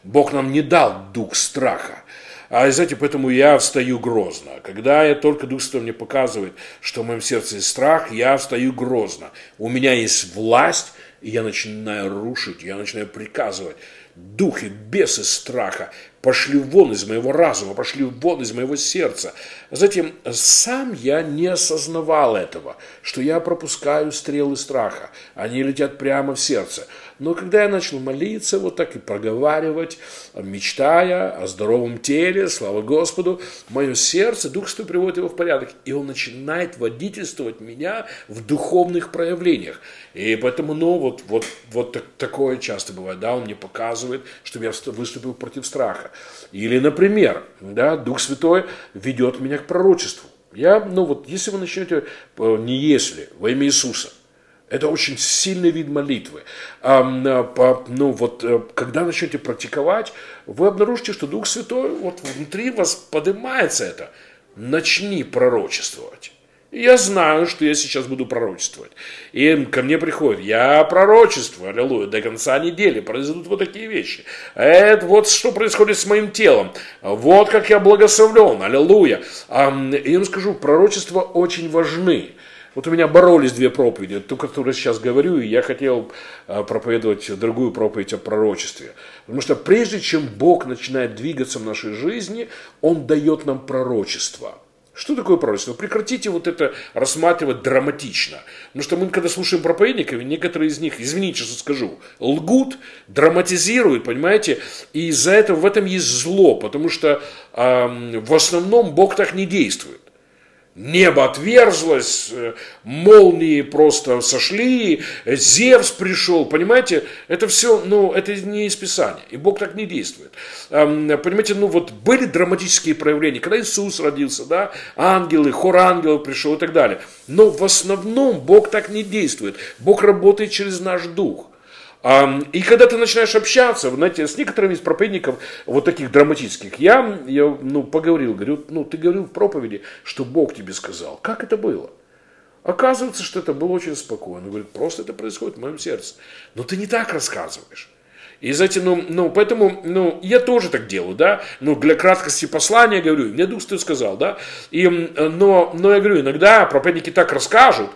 Бог нам не дал Дух страха. А знаете, поэтому я встаю грозно. Когда я только Дух Святой мне показывает, что в моем сердце есть страх, я встаю грозно. У меня есть власть, и я начинаю рушить, я начинаю приказывать. Духи, бесы страха, пошли вон из моего разума, пошли вон из моего сердца. Затем сам я не осознавал этого, что я пропускаю стрелы страха, они летят прямо в сердце. Но когда я начал молиться, вот так и проговаривать, мечтая о здоровом теле, слава Господу, мое сердце, Дух Святой приводит его в порядок, и он начинает водительствовать меня в духовных проявлениях. И поэтому, ну, вот, вот, вот так, такое часто бывает, да, он мне показывает, чтобы я выступил против страха. Или, например, да, Дух Святой ведет меня к пророчеству. Я, ну вот, если вы начнете, э, не если, во имя Иисуса, это очень сильный вид молитвы. А, ну вот, э, когда начнете практиковать, вы обнаружите, что Дух Святой, вот внутри вас поднимается это. Начни пророчествовать. я знаю, что я сейчас буду пророчествовать. И ко мне приходит, я пророчествую, аллилуйя, до конца недели произойдут вот такие вещи. Это вот что происходит с моим телом. Вот как я благословлен, аллилуйя. Я вам скажу, пророчества очень важны. Вот у меня боролись две проповеди, ту, которую сейчас говорю, и я хотел а, проповедовать другую проповедь о пророчестве. Потому что прежде чем Бог начинает двигаться в нашей жизни, Он дает нам пророчество. Что такое пророчество? Прекратите вот это рассматривать драматично. Потому что мы, когда слушаем проповедников, некоторые из них, извините, что скажу, лгут, драматизируют, понимаете? И из-за этого в этом есть зло, потому что э, в основном Бог так не действует небо отверзлось, э, молнии просто сошли, Зевс пришел, понимаете, это все, ну, это не из Писания, и Бог так не действует. Понимаете, ну вот были драматические проявления, когда Иисус родился, да, ангелы, хор ангелов пришел и так далее, но в основном Бог так не действует, Бог работает через наш дух – и когда ты начинаешь общаться, знаете, с некоторыми из проповедников, вот таких драматических, я, я ну, поговорил, говорю, ну, ты говорил в проповеди, что Бог тебе сказал. Как это было? Оказывается, что это было очень спокойно. Он говорит, просто это происходит в моем сердце. Но ты не так рассказываешь. И знаете, ну, ну, поэтому, ну, я тоже так делаю, да, ну, для краткости послания говорю, мне Дух Святой сказал, да, и, но, но я говорю, иногда проповедники так расскажут,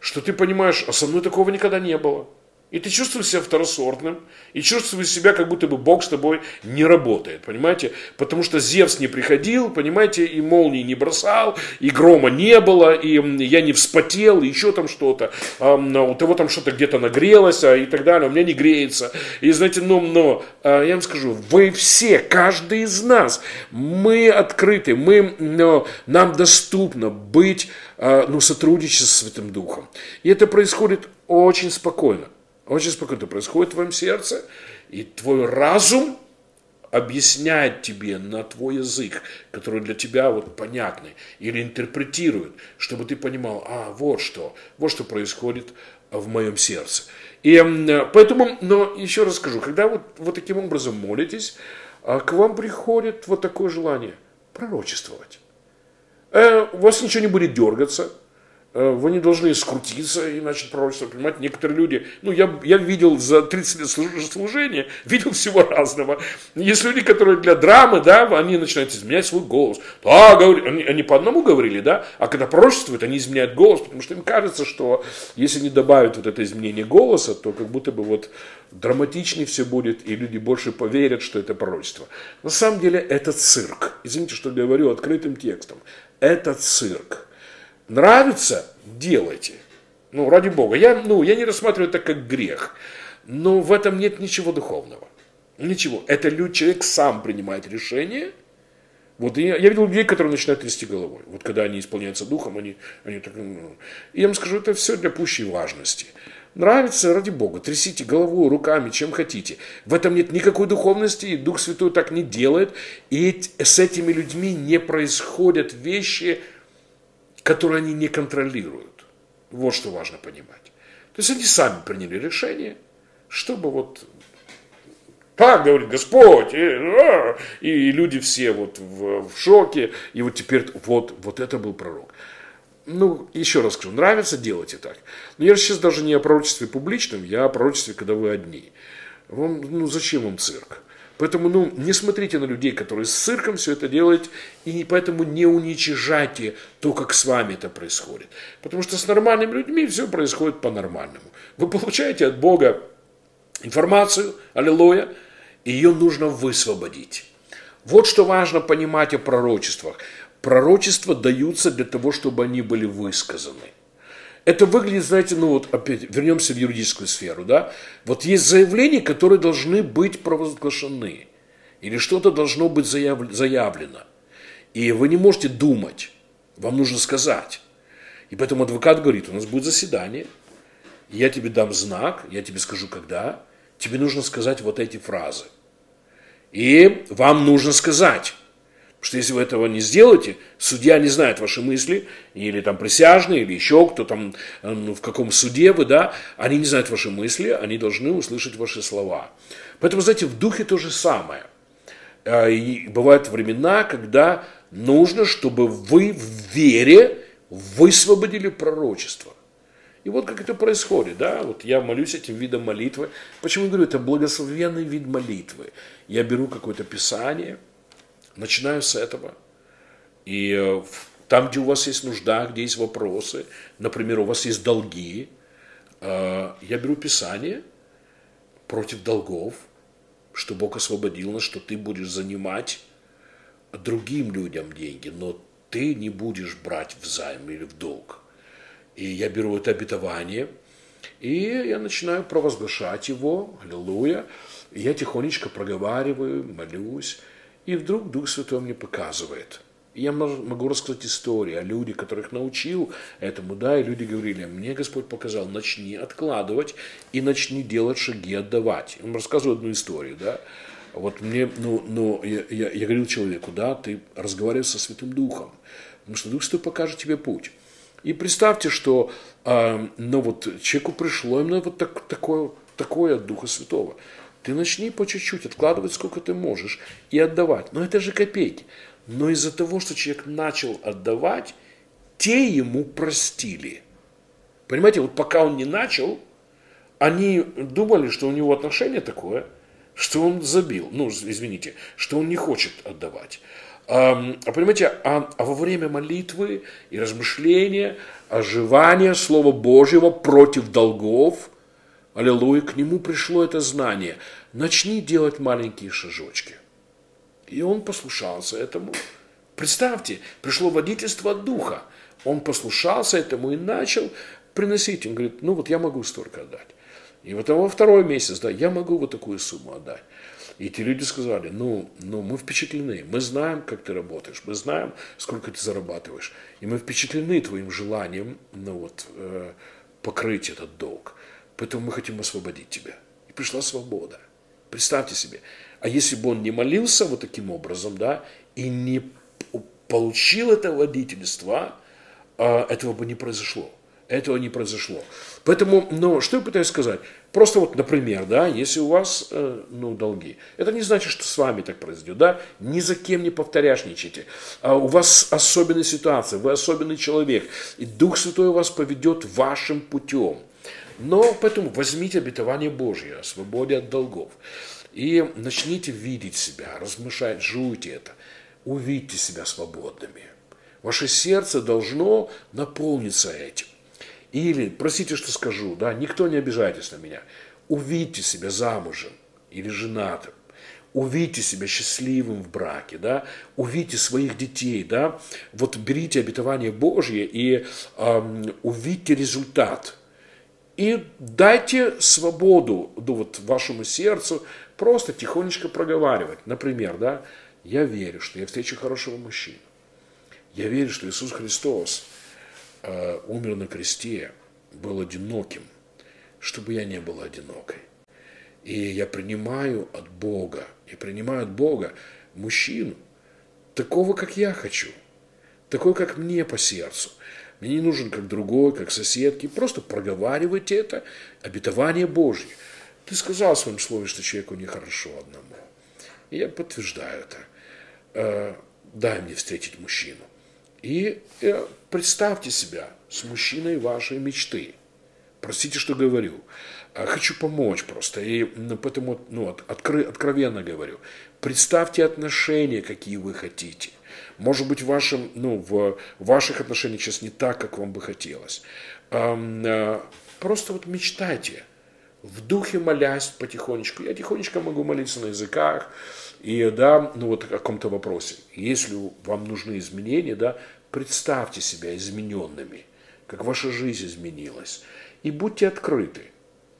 что ты понимаешь, а со мной такого никогда не было. И ты чувствуешь себя второсортным, и чувствуешь себя, как будто бы Бог с тобой не работает, понимаете? Потому что Зевс не приходил, понимаете, и молнии не бросал, и грома не было, и я не вспотел, и еще там что-то, а, у того там что-то где-то нагрелось, а, и так далее, у меня не греется. И знаете, но, но а, я вам скажу, вы все, каждый из нас, мы открыты, мы, но, нам доступно быть, ну, сотрудничать с Святым Духом. И это происходит очень спокойно. Очень спокойно происходит в твоем сердце, и твой разум объясняет тебе на твой язык, который для тебя вот понятный, или интерпретирует, чтобы ты понимал, а, вот что, вот что происходит в моем сердце. И поэтому, но еще раз скажу, когда вот, вот таким образом молитесь, а, к вам приходит вот такое желание пророчествовать. Э, у вас ничего не будет дергаться, вы не должны скрутиться и начать пророчество понимаете, Некоторые люди, ну, я, я видел за 30 лет служения, видел всего разного. Есть люди, которые для драмы, да, они начинают изменять свой голос. Да, говори, они, они по одному говорили, да, а когда пророчествуют, они изменяют голос, потому что им кажется, что если не добавят вот это изменение голоса, то как будто бы вот драматичнее все будет, и люди больше поверят, что это пророчество. На самом деле это цирк. Извините, что говорю открытым текстом. Это цирк. Нравится – делайте. Ну, ради бога. Я, ну, я не рассматриваю это как грех. но в этом нет ничего духовного. Ничего. Это человек сам принимает решение. Вот я, я видел людей, которые начинают трясти головой. Вот когда они исполняются духом, они, они так... Ну, и я вам скажу, это все для пущей важности. Нравится, ради Бога, трясите головой, руками, чем хотите. В этом нет никакой духовности, и Дух Святой так не делает. И с этими людьми не происходят вещи, которые они не контролируют. Вот что важно понимать. То есть они сами приняли решение, чтобы вот так говорит Господь, и, а, и люди все вот в, в шоке, и вот теперь вот, вот это был пророк. Ну, еще раз скажу, нравится, делайте так. Но я сейчас даже не о пророчестве публичном, я о пророчестве, когда вы одни. Вам, ну, зачем вам цирк? Поэтому, ну, не смотрите на людей, которые с цирком все это делают, и поэтому не уничижайте то, как с вами это происходит. Потому что с нормальными людьми все происходит по-нормальному. Вы получаете от Бога информацию, аллилуйя, и ее нужно высвободить. Вот что важно понимать о пророчествах. Пророчества даются для того, чтобы они были высказаны. Это выглядит, знаете, ну вот опять вернемся в юридическую сферу, да? Вот есть заявления, которые должны быть провозглашены. Или что-то должно быть заявлено. И вы не можете думать. Вам нужно сказать. И поэтому адвокат говорит, у нас будет заседание, я тебе дам знак, я тебе скажу когда, тебе нужно сказать вот эти фразы. И вам нужно сказать. Что если вы этого не сделаете, судья не знает ваши мысли, или там присяжные, или еще кто там, ну, в каком суде вы, да, они не знают ваши мысли, они должны услышать ваши слова. Поэтому, знаете, в духе то же самое. А, и бывают времена, когда нужно, чтобы вы в вере высвободили пророчество. И вот как это происходит, да, вот я молюсь этим видом молитвы. Почему я говорю, это благословенный вид молитвы. Я беру какое-то писание, начинаю с этого, и э, там, где у вас есть нужда, где есть вопросы, например, у вас есть долги, э, я беру писание против долгов, что Бог освободил нас, что ты будешь занимать другим людям деньги, но ты не будешь брать в займ или в долг. И я беру это обетование, и я начинаю провозглашать его, аллилуйя. И я тихонечко проговариваю, молюсь, и вдруг Дух Святой мне показывает. Я могу рассказать истории о людях, которых научил этому, да, и люди говорили, мне Господь показал, начни откладывать и начни делать шаги, отдавать. Он рассказывает одну историю, да, вот мне, ну, ну я, я, я говорил человеку, да, ты разговариваешь со Святым Духом, потому что Дух Святой покажет тебе путь. И представьте, что э, ну вот человеку пришло именно вот так, такое, такое от Духа Святого. Ты начни по чуть-чуть откладывать, сколько ты можешь, и отдавать. Но это же копейки. Но из-за того, что человек начал отдавать, те ему простили. Понимаете, вот пока он не начал, они думали, что у него отношение такое, что он забил, ну, извините, что он не хочет отдавать. А, понимаете, а, а во время молитвы и размышления, оживания Слова Божьего против долгов, аллилуйя, к нему пришло это знание. Начни делать маленькие шажочки. И он послушался этому. Представьте, пришло водительство от Духа. Он послушался этому и начал приносить. Он говорит, ну вот я могу столько отдать. И вот во второй месяц, да, я могу вот такую сумму отдать. И эти люди сказали, ну, ну, мы впечатлены, мы знаем, как ты работаешь, мы знаем, сколько ты зарабатываешь, и мы впечатлены твоим желанием, ну вот, э, покрыть этот долг. Поэтому мы хотим освободить тебя. И пришла свобода. Представьте себе. А если бы он не молился вот таким образом, да, и не получил это водительство, э, этого бы не произошло. Этого не произошло. Поэтому, ну, что я пытаюсь сказать? Просто вот, например, да, если у вас, э, ну, долги, это не значит, что с вами так произойдет, да, ни за кем не повторяшничайте. А у вас особенная ситуация, вы особенный человек, и Дух Святой вас поведет вашим путем. Но поэтому возьмите обетование Божье о свободе от долгов и начните видеть себя, размышлять, жуйте это, увидьте себя свободными. Ваше сердце должно наполниться этим. Или, простите, что скажу, да, никто не обижайтесь на меня. Увидьте себя замужем или женатым. Увидьте себя счастливым в браке, да, увидьте своих детей, да, вот берите обетование Божье и эм, увидьте результат. И дайте свободу ну, вот, вашему сердцу просто тихонечко проговаривать. Например, да, я верю, что я встречу хорошего мужчину. Я верю, что Иисус Христос э, умер на кресте, был одиноким, чтобы я не была одинокой. И я принимаю от Бога, я принимаю от Бога мужчину, такого, как я хочу, такой, как мне по сердцу. Мне не нужен как другой, как соседки. Просто проговаривайте это, обетование Божье. Ты сказал в своем слове, что человеку нехорошо одному. И я подтверждаю это. Э, дай мне встретить мужчину. И э, представьте себя с мужчиной вашей мечты. Простите, что говорю. А хочу помочь просто. И поэтому ну, откры, откровенно говорю. Представьте отношения, какие вы хотите. Может быть, в, вашем, ну, в ваших отношениях сейчас не так, как вам бы хотелось. Э, просто вот мечтайте. В духе молясь потихонечку. Я тихонечко могу молиться на языках. И да, ну вот о каком-то вопросе. Если вам нужны изменения, да, представьте себя измененными, как ваша жизнь изменилась. И будьте открыты.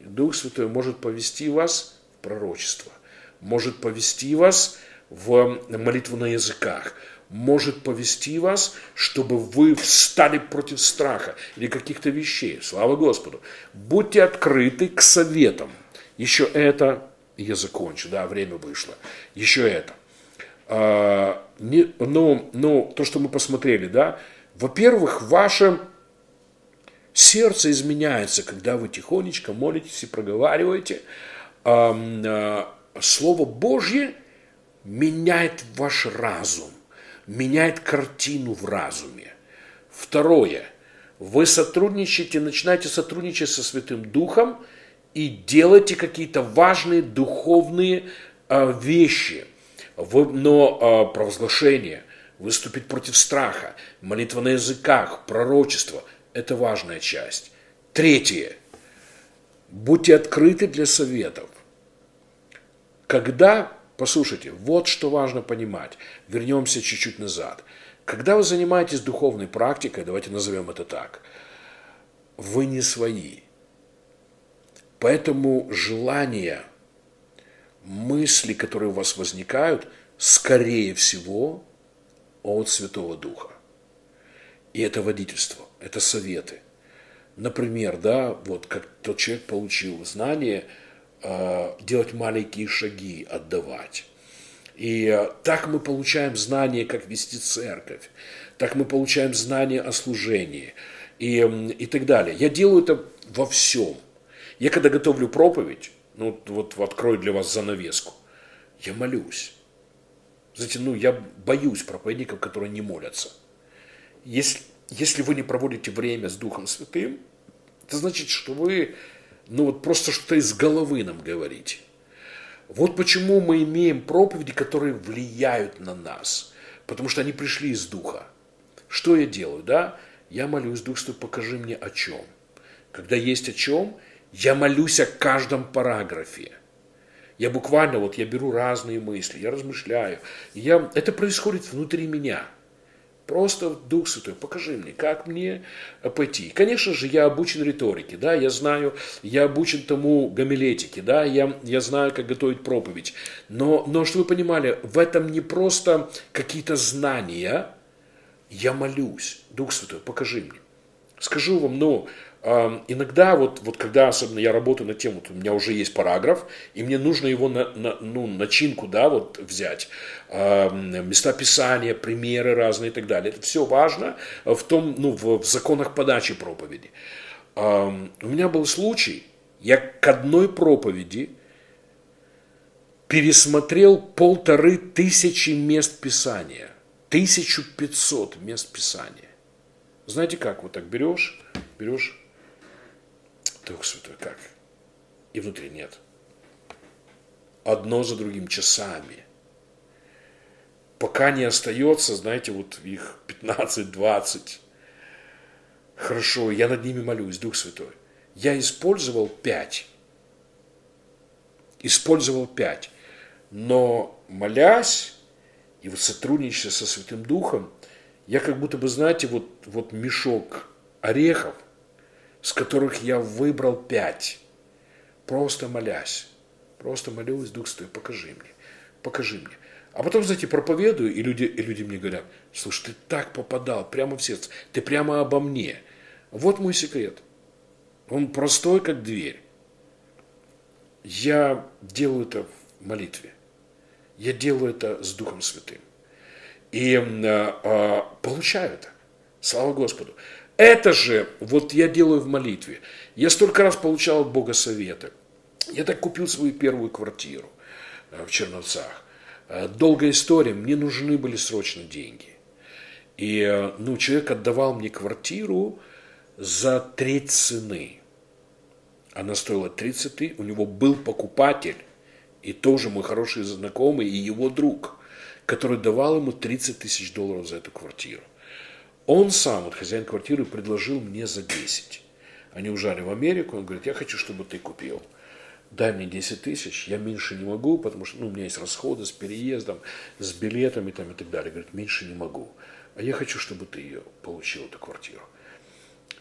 Дух Святой может повести вас в пророчество, может повести вас в молитву на языках, может повести вас, чтобы вы встали против страха или каких-то вещей. Слава Господу. Будьте открыты к советам. Еще это, я закончу, да, время вышло. Еще это. А, не, ну, ну, то, что мы посмотрели, да, во-первых, ваше сердце изменяется, когда вы тихонечко молитесь и проговариваете. А, а, Слово Божье меняет ваш разум меняет картину в разуме. Второе. Вы сотрудничаете, начинаете сотрудничать со Святым Духом и делаете какие-то важные духовные э, вещи. Вы, но э, провозглашение, выступить против страха, молитва на языках, пророчество – это важная часть. Третье. Будьте открыты для советов. Когда Послушайте, вот что важно понимать. Вернемся чуть-чуть назад. Когда вы занимаетесь духовной практикой, давайте назовем это так, вы не свои. Поэтому желания, мысли, которые у вас возникают, скорее всего, от Святого Духа. И это водительство, это советы. Например, да, вот как тот человек получил знание – делать маленькие шаги, отдавать. И э, так мы получаем знание, как вести церковь, так мы получаем знание о служении и, и так далее. Я делаю это во всем. Я когда готовлю проповедь, ну вот открою для вас занавеску, я молюсь. Знаете, ну я боюсь проповедников, которые не молятся. Если, если вы не проводите время с Духом Святым, это значит, что вы ну вот просто что-то из головы нам говорить. Вот почему мы имеем проповеди, которые влияют на нас, потому что они пришли из Духа. Что я делаю, да? Я молюсь, Дух что покажи мне о чем. Когда есть о чем, я молюсь о каждом параграфе. Я буквально, вот я беру разные мысли, я размышляю. Я, это происходит внутри меня – Просто Дух Святой, покажи мне, как мне пойти. Конечно же, я обучен риторике, да, я знаю, я обучен тому гомилетике, да, я, я знаю, как готовить проповедь. Но, но, чтобы вы понимали, в этом не просто какие-то знания, я молюсь, Дух Святой, покажи мне. Скажу вам, ну, иногда вот, вот когда особенно я работаю на тему, у меня уже есть параграф, и мне нужно его на, на, ну, начинку, да, вот взять, места писания, примеры разные и так далее. Это все важно в том, ну, в, в законах подачи проповеди. У меня был случай, я к одной проповеди пересмотрел полторы тысячи мест писания, 1500 мест писания. Знаете как, вот так берешь, берешь Дух Святой, как? И внутри нет. Одно за другим часами. Пока не остается, знаете, вот их 15-20. Хорошо, я над ними молюсь, Дух Святой. Я использовал пять. Использовал пять. Но молясь и вот сотрудничая со Святым Духом, я как будто бы, знаете, вот, вот мешок орехов – с которых я выбрал пять, просто молясь, просто молюсь, Дух Святой, покажи мне, покажи мне. А потом, знаете, проповедую, и люди, и люди мне говорят, слушай, ты так попадал прямо в сердце, ты прямо обо мне. Вот мой секрет. Он простой, как дверь. Я делаю это в молитве. Я делаю это с Духом Святым. И э, э, получаю это. Слава Господу. Это же вот я делаю в молитве. Я столько раз получал от Бога советы. Я так купил свою первую квартиру э, в Черновцах. Э, долгая история. Мне нужны были срочно деньги. И э, ну, человек отдавал мне квартиру за треть цены. Она стоила 30 тысяч. У него был покупатель. И тоже мой хороший знакомый и его друг, который давал ему 30 тысяч долларов за эту квартиру. Он сам, вот хозяин квартиры, предложил мне за 10. Они ужали в Америку, он говорит, я хочу, чтобы ты купил. Дай мне 10 тысяч, я меньше не могу, потому что ну, у меня есть расходы с переездом, с билетами там, и так далее. Говорит, меньше не могу. А я хочу, чтобы ты ее получил, эту квартиру.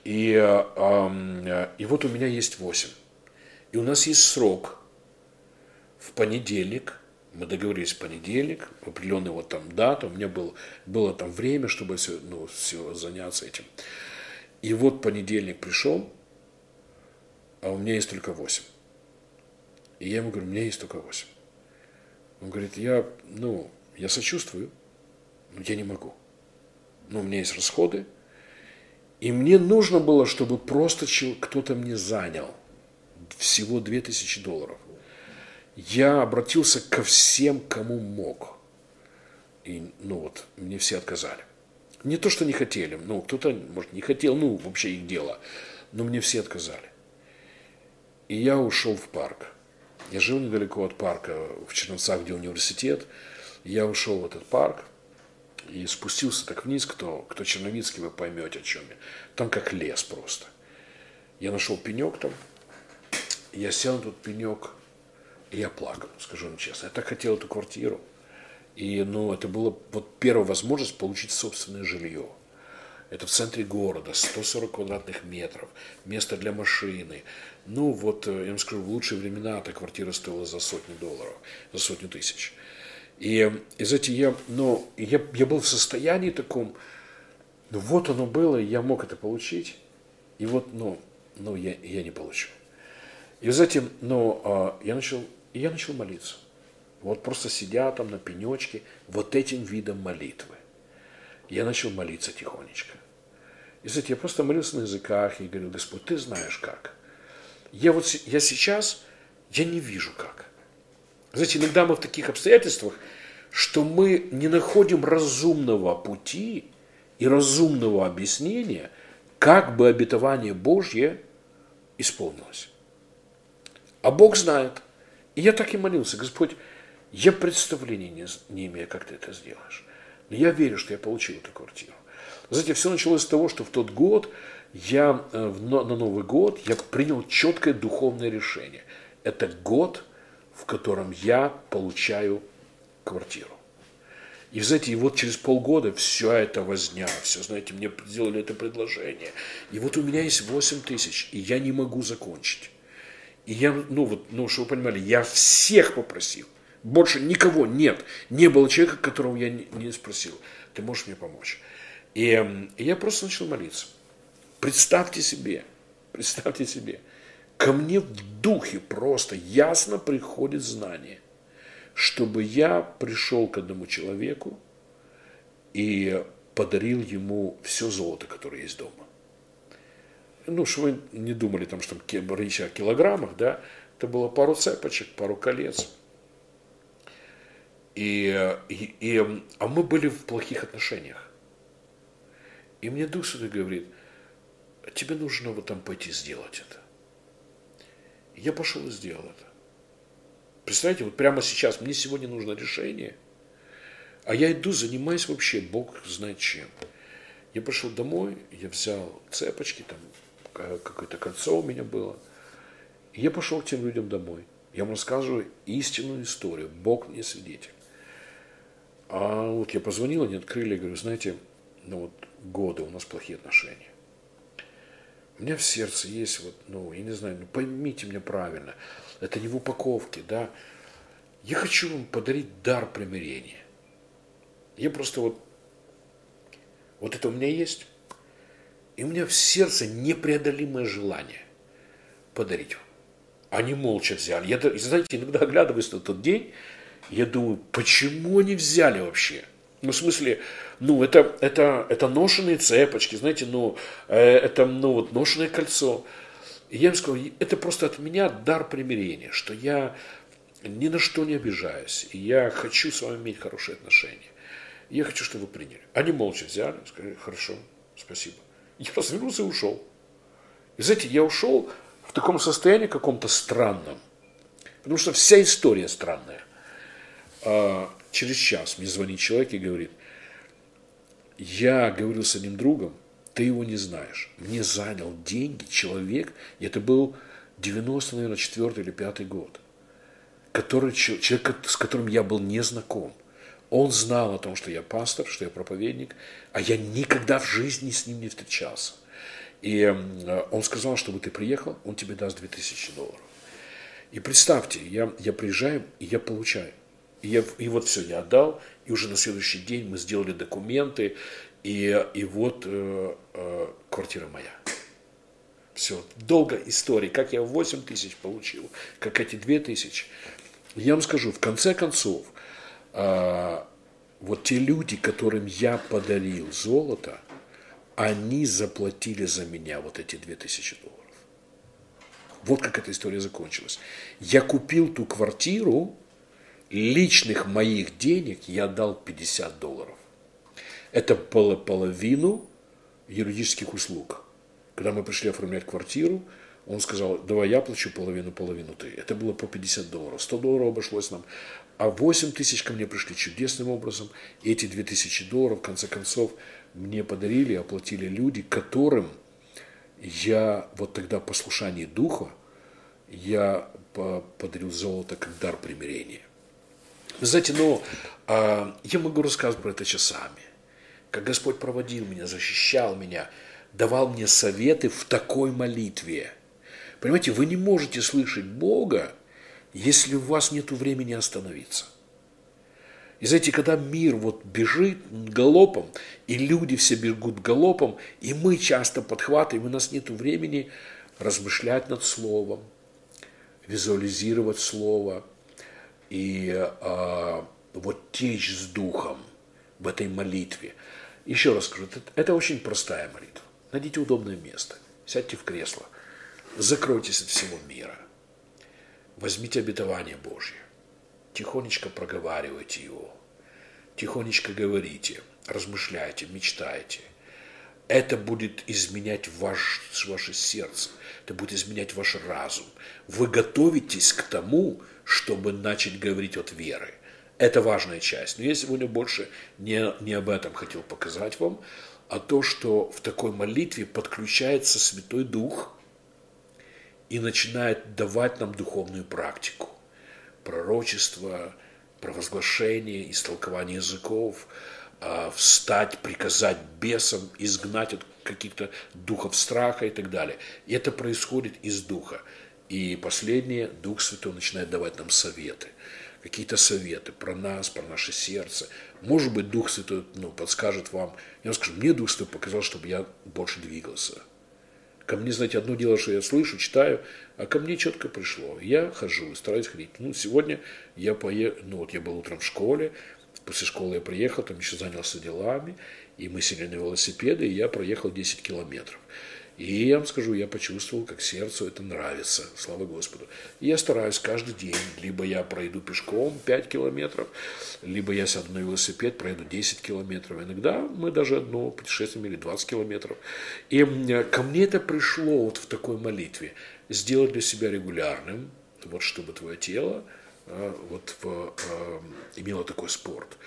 И, э, и вот у меня есть 8. И у нас есть срок в понедельник – мы договорились в понедельник, в определенный вот там дату, у меня был, было там время, чтобы все, ну, все заняться этим. И вот понедельник пришел, а у меня есть только 8. И я ему говорю, у меня есть только 8. Он говорит, я, ну, я сочувствую, но я не могу. Но у меня есть расходы, и мне нужно было, чтобы просто кто-то мне занял всего 2000 долларов я обратился ко всем, кому мог. И, ну вот, мне все отказали. Не то, что не хотели, ну, кто-то, может, не хотел, ну, вообще их дело, но мне все отказали. И я ушел в парк. Я жил недалеко от парка, в Черновцах, где университет. Я ушел в этот парк и спустился так вниз, кто, кто черновицкий, вы поймете, о чем я. Там как лес просто. Я нашел пенек там, я сел на тот пенек, я плакал, скажу вам честно. Я так хотел эту квартиру. И, ну, это была вот первая возможность получить собственное жилье. Это в центре города, 140 квадратных метров, место для машины. Ну, вот, э, я вам скажу, в лучшие времена эта квартира стоила за сотню долларов, за сотню тысяч. И, и знаете, я, ну, я, я был в состоянии таком, ну, вот оно было, я мог это получить, и вот, ну, ну я, я не получил. И затем, ну, а, я начал и я начал молиться. Вот просто сидя там на пенечке, вот этим видом молитвы. Я начал молиться тихонечко. И знаете, я просто молился на языках и говорил, Господь, ты знаешь как. Я вот я сейчас, я не вижу как. Знаете, иногда мы в таких обстоятельствах, что мы не находим разумного пути и разумного объяснения, как бы обетование Божье исполнилось. А Бог знает – и я так и молился, Господь, я представления не, не имею, как ты это сделаешь. Но я верю, что я получил эту квартиру. Знаете, все началось с того, что в тот год я э, на Новый год я принял четкое духовное решение. Это год, в котором я получаю квартиру. И, знаете, и вот через полгода все это возня, все, знаете, мне сделали это предложение. И вот у меня есть 8 тысяч, и я не могу закончить. И я, ну вот, ну, чтобы вы понимали, я всех попросил. Больше никого нет. Не было человека, которого я не, спросил. Ты можешь мне помочь? И, и я просто начал молиться. Представьте себе, представьте себе, ко мне в духе просто ясно приходит знание, чтобы я пришел к одному человеку и подарил ему все золото, которое есть дома ну, что вы не думали, там, что речь о килограммах, да, это было пару цепочек, пару колец. И, и, и, а мы были в плохих отношениях. И мне Дух Святой говорит, тебе нужно вот там пойти сделать это. Я пошел и сделал это. Представляете, вот прямо сейчас мне сегодня нужно решение, а я иду, занимаюсь вообще, Бог знает чем. Я пошел домой, я взял цепочки, там какое-то кольцо у меня было. И я пошел к тем людям домой. Я им рассказываю истинную историю. Бог мне свидетель. А вот я позвонил, они открыли, я говорю, знаете, ну вот годы у нас плохие отношения. У меня в сердце есть вот, ну, я не знаю, ну поймите меня правильно, это не в упаковке, да. Я хочу вам подарить дар примирения. Я просто вот, вот это у меня есть, и у меня в сердце непреодолимое желание подарить вам. Они молча взяли. Я, знаете, иногда оглядываюсь на тот день, я думаю, почему они взяли вообще? Ну, в смысле, ну, это, это, это ношенные цепочки, знаете, ну, э, это, ну, вот ношенное кольцо. И я им сказал, это просто от меня дар примирения, что я ни на что не обижаюсь, и я хочу с вами иметь хорошие отношения. я хочу, чтобы вы приняли. Они молча взяли, сказали, хорошо, спасибо. Я развернулся и ушел. И знаете, я ушел в таком состоянии каком-то странном, потому что вся история странная. А через час мне звонит человек и говорит, я говорил с одним другом, ты его не знаешь. Мне занял деньги человек, и это был 90, наверное, 4 или 5 год, который, человек, с которым я был не знаком. Он знал о том, что я пастор, что я проповедник, а я никогда в жизни с ним не встречался. И он сказал, чтобы ты приехал, он тебе даст 2000 долларов. И представьте, я, я приезжаю, и я получаю. И, я, и вот все, я отдал, и уже на следующий день мы сделали документы, и, и вот э, э, квартира моя. Все, долго история, как я 8 тысяч получил, как эти 2 тысячи. Я вам скажу, в конце концов, э, вот те люди, которым я подарил золото, они заплатили за меня вот эти 2000 долларов. Вот как эта история закончилась. Я купил ту квартиру, личных моих денег я дал 50 долларов. Это половину юридических услуг. Когда мы пришли оформлять квартиру, он сказал, давай я плачу половину, половину ты. Это было по 50 долларов. 100 долларов обошлось нам. А 8 тысяч ко мне пришли чудесным образом. Эти 2000 долларов, в конце концов, мне подарили, оплатили люди, которым я вот тогда послушание духа, я подарил золото как дар примирения. Знаете, ну, а, я могу рассказывать про это часами. Как Господь проводил меня, защищал меня, давал мне советы в такой молитве. Понимаете, вы не можете слышать Бога, если у вас нет времени остановиться. И знаете, когда мир вот бежит галопом, и люди все бегут галопом, и мы часто подхватываем, у нас нет времени размышлять над Словом, визуализировать Слово – и а, вот течь с духом в этой молитве. Еще раз скажу, это, это очень простая молитва. Найдите удобное место, сядьте в кресло, закройтесь от всего мира, возьмите обетование Божье, тихонечко проговаривайте его, тихонечко говорите, размышляйте, мечтайте. Это будет изменять ваш, ваше сердце, это будет изменять ваш разум. Вы готовитесь к тому, чтобы начать говорить от веры. Это важная часть. Но я сегодня больше не, не об этом хотел показать вам, а то, что в такой молитве подключается Святой Дух и начинает давать нам духовную практику. Пророчество, провозглашение, истолкование языков, а, встать, приказать бесам, изгнать от каких-то духов страха и так далее. И это происходит из духа. И последнее, Дух Святой начинает давать нам советы. Какие-то советы про нас, про наше сердце. Может быть, Дух Святой ну, подскажет вам. Я вам скажу, мне Дух Святой показал, чтобы я больше двигался. Ко мне, знаете, одно дело, что я слышу, читаю, а ко мне четко пришло. Я хожу, стараюсь ходить. Ну, сегодня я поехал, ну вот я был утром в школе, после школы я приехал, там еще занялся делами, и мы сели на велосипеды, и я проехал 10 километров. И я вам скажу, я почувствовал, как сердцу это нравится, слава Господу. И я стараюсь каждый день, либо я пройду пешком 5 километров, либо я сяду на велосипед, пройду 10 километров. Иногда мы даже одно путешествие или 20 километров. И ко мне это пришло вот в такой молитве. Сделать для себя регулярным, вот чтобы твое тело а, вот, в, а, имело такой спорт.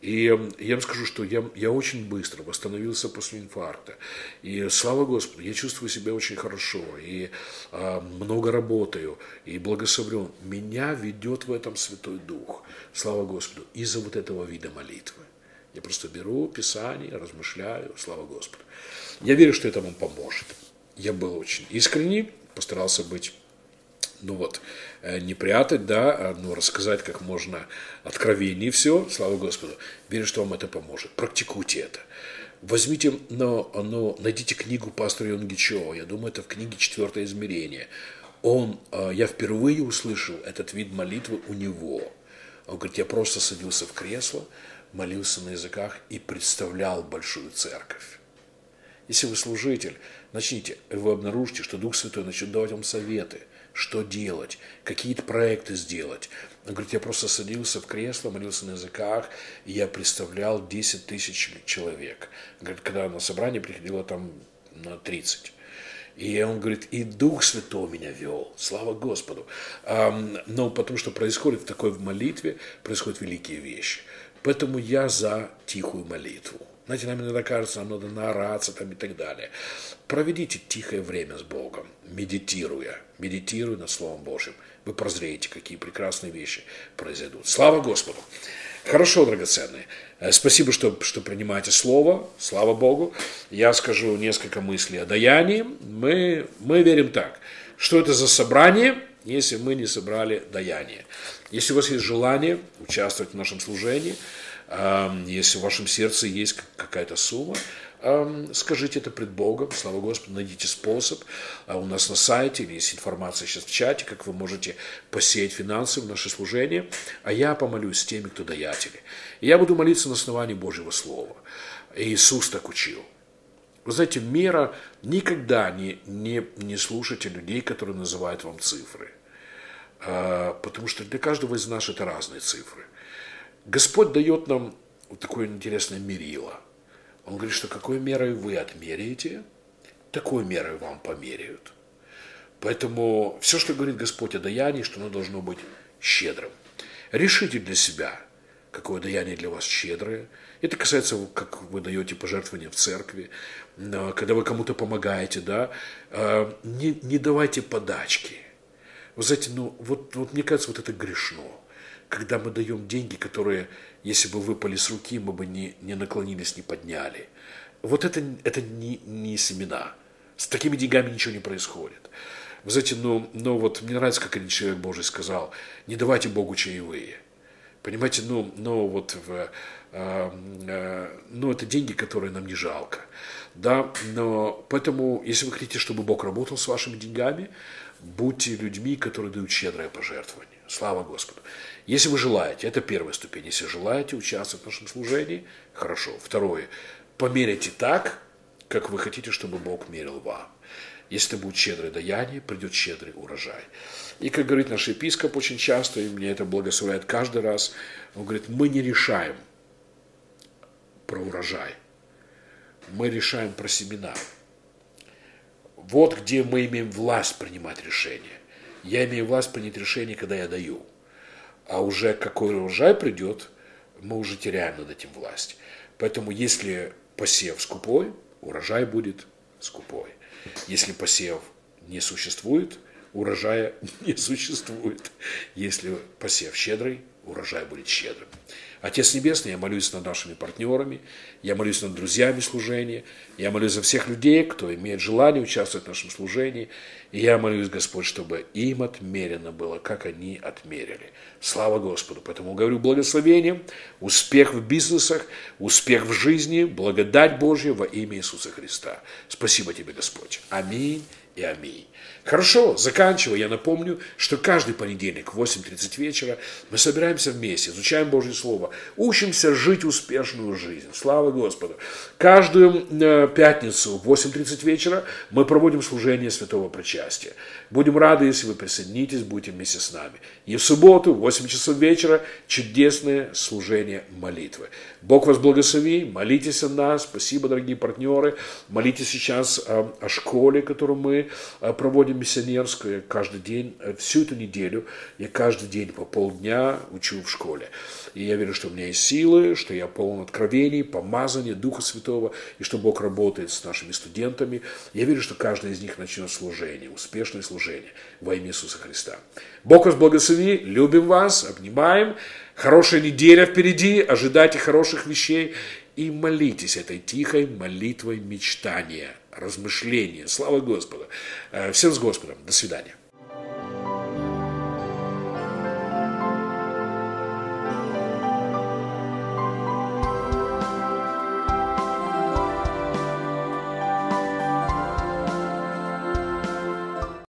И я вам скажу, что я, я очень быстро восстановился после инфаркта. И слава Господу, я чувствую себя очень хорошо. И а, много работаю. И благословлен. Меня ведет в этом Святой Дух. Слава Господу. Из-за вот этого вида молитвы. Я просто беру Писание, размышляю. Слава Господу. Я верю, что это вам поможет. я был очень искренний, постарался быть ну вот, э, не прятать, да, а ну, рассказать как можно откровеннее все, слава Господу. Верю, что вам это поможет. Практикуйте это. Возьмите, но, но найдите книгу пастора Йонгичева, я думаю, это в книге «Четвертое измерение». Он, э, я впервые услышал этот вид молитвы у него. Он говорит, я просто садился в кресло, молился на языках и представлял большую церковь. Если вы служитель, начните, вы обнаружите, что Дух Святой начнет давать вам советы – что делать, какие-то проекты сделать. Он говорит, я просто садился в кресло, молился на языках, и я представлял 10 тысяч человек. Говорит, когда на собрание приходило там на 30. И он говорит, и Дух Святой меня вел, слава Господу. Но потому что происходит в такой молитве, происходят великие вещи. Поэтому я за тихую молитву. Знаете, нам иногда кажется, нам надо наораться там и так далее. Проведите тихое время с Богом, медитируя, медитируя над Словом Божьим. Вы прозреете, какие прекрасные вещи произойдут. Слава Господу! Хорошо, драгоценные. Э, спасибо, что, что принимаете Слово. Слава Богу. Я скажу несколько мыслей о даянии. Мы, мы верим так. Что это за собрание, если мы не собрали даяние? Если у вас есть желание участвовать в нашем служении – если в вашем сердце есть какая-то сумма, скажите это пред Богом, слава Господу, найдите способ. А у нас на сайте есть информация сейчас в чате, как вы можете посеять финансы в наше служение. А я помолюсь с теми, кто даятели. Я буду молиться на основании Божьего Слова. Иисус так учил. Вы знаете, мера никогда не, не, не слушайте людей, которые называют вам цифры. А, потому что для каждого из нас это разные цифры. Господь дает нам вот такое интересное мерило. Он говорит, что какой мерой вы отмеряете, такой мерой вам померяют. Поэтому все, что говорит Господь о даянии, что оно должно быть щедрым. Решите для себя, какое даяние для вас щедрое. Это касается, как вы даете пожертвования в церкви, когда вы кому-то помогаете, да, а, не, не давайте подачки. Вы знаете, ну, вот, вот мне кажется, вот это грешно когда мы даем деньги, которые, если бы выпали с руки, мы бы не, не наклонились, не подняли. Вот это, это не, не семена. С такими деньгами ничего не происходит. Вы знаете, ну, ну вот мне нравится, как один человек Божий сказал, не давайте Богу чаевые. Понимаете, ну, ну вот в, э, э, ну, это деньги, которые нам не жалко. Да, но поэтому, если вы хотите, чтобы Бог работал с вашими деньгами, будьте людьми, которые дают щедрое пожертвование. Слава Господу. Если вы желаете, это первая ступень, если желаете участвовать в нашем служении, хорошо. Второе, померяйте так, как вы хотите, чтобы Бог мерил вам. Если это будет щедрое даяние, придет щедрый урожай. И, как говорит наш епископ очень часто, и мне это благословляет каждый раз, он говорит, мы не решаем про урожай, мы решаем про семена. Вот где мы имеем власть принимать решения. Я имею власть принять решение, когда я даю – а уже какой урожай придет, мы уже теряем над этим власть. Поэтому если посев скупой, урожай будет скупой. Если посев не существует, урожая не существует. Если посев щедрый, урожай будет щедрым. Отец Небесный, я молюсь над нашими партнерами, я молюсь над друзьями служения, я молюсь за всех людей, кто имеет желание участвовать в нашем служении, и я молюсь, Господь, чтобы им отмерено было, как они отмерили. Слава Господу. Поэтому говорю благословением, успех в бизнесах, успех в жизни, благодать Божья во имя Иисуса Христа. Спасибо тебе, Господь. Аминь и аминь. Хорошо, заканчивая, я напомню, что каждый понедельник в 8.30 вечера мы собираемся вместе, изучаем Божье Слово, учимся жить успешную жизнь. Слава Господу. Каждую э, пятницу в 8.30 вечера мы проводим служение Святого Причастия. Будем рады, если вы присоединитесь, будете вместе с нами. И в субботу в 8 часов вечера чудесное служение молитвы. Бог вас благослови, молитесь о нас. Спасибо, дорогие партнеры. Молитесь сейчас о, о школе, которую мы э, проводим миссионерскую каждый день, э, всю эту неделю, я каждый день по полдня учу в школе. И я верю, что у меня есть силы, что я полон откровений, помазания Духа Святого, и что Бог работает с нашими студентами. Я верю, что каждый из них начнет служение, успешное служение во имя Иисуса Христа. Бог вас благослови, любим вас, обнимаем. Хорошая неделя впереди, ожидайте хороших вещей и молитесь этой тихой молитвой мечтания размышления. Слава Господу. Всем с Господом. До свидания.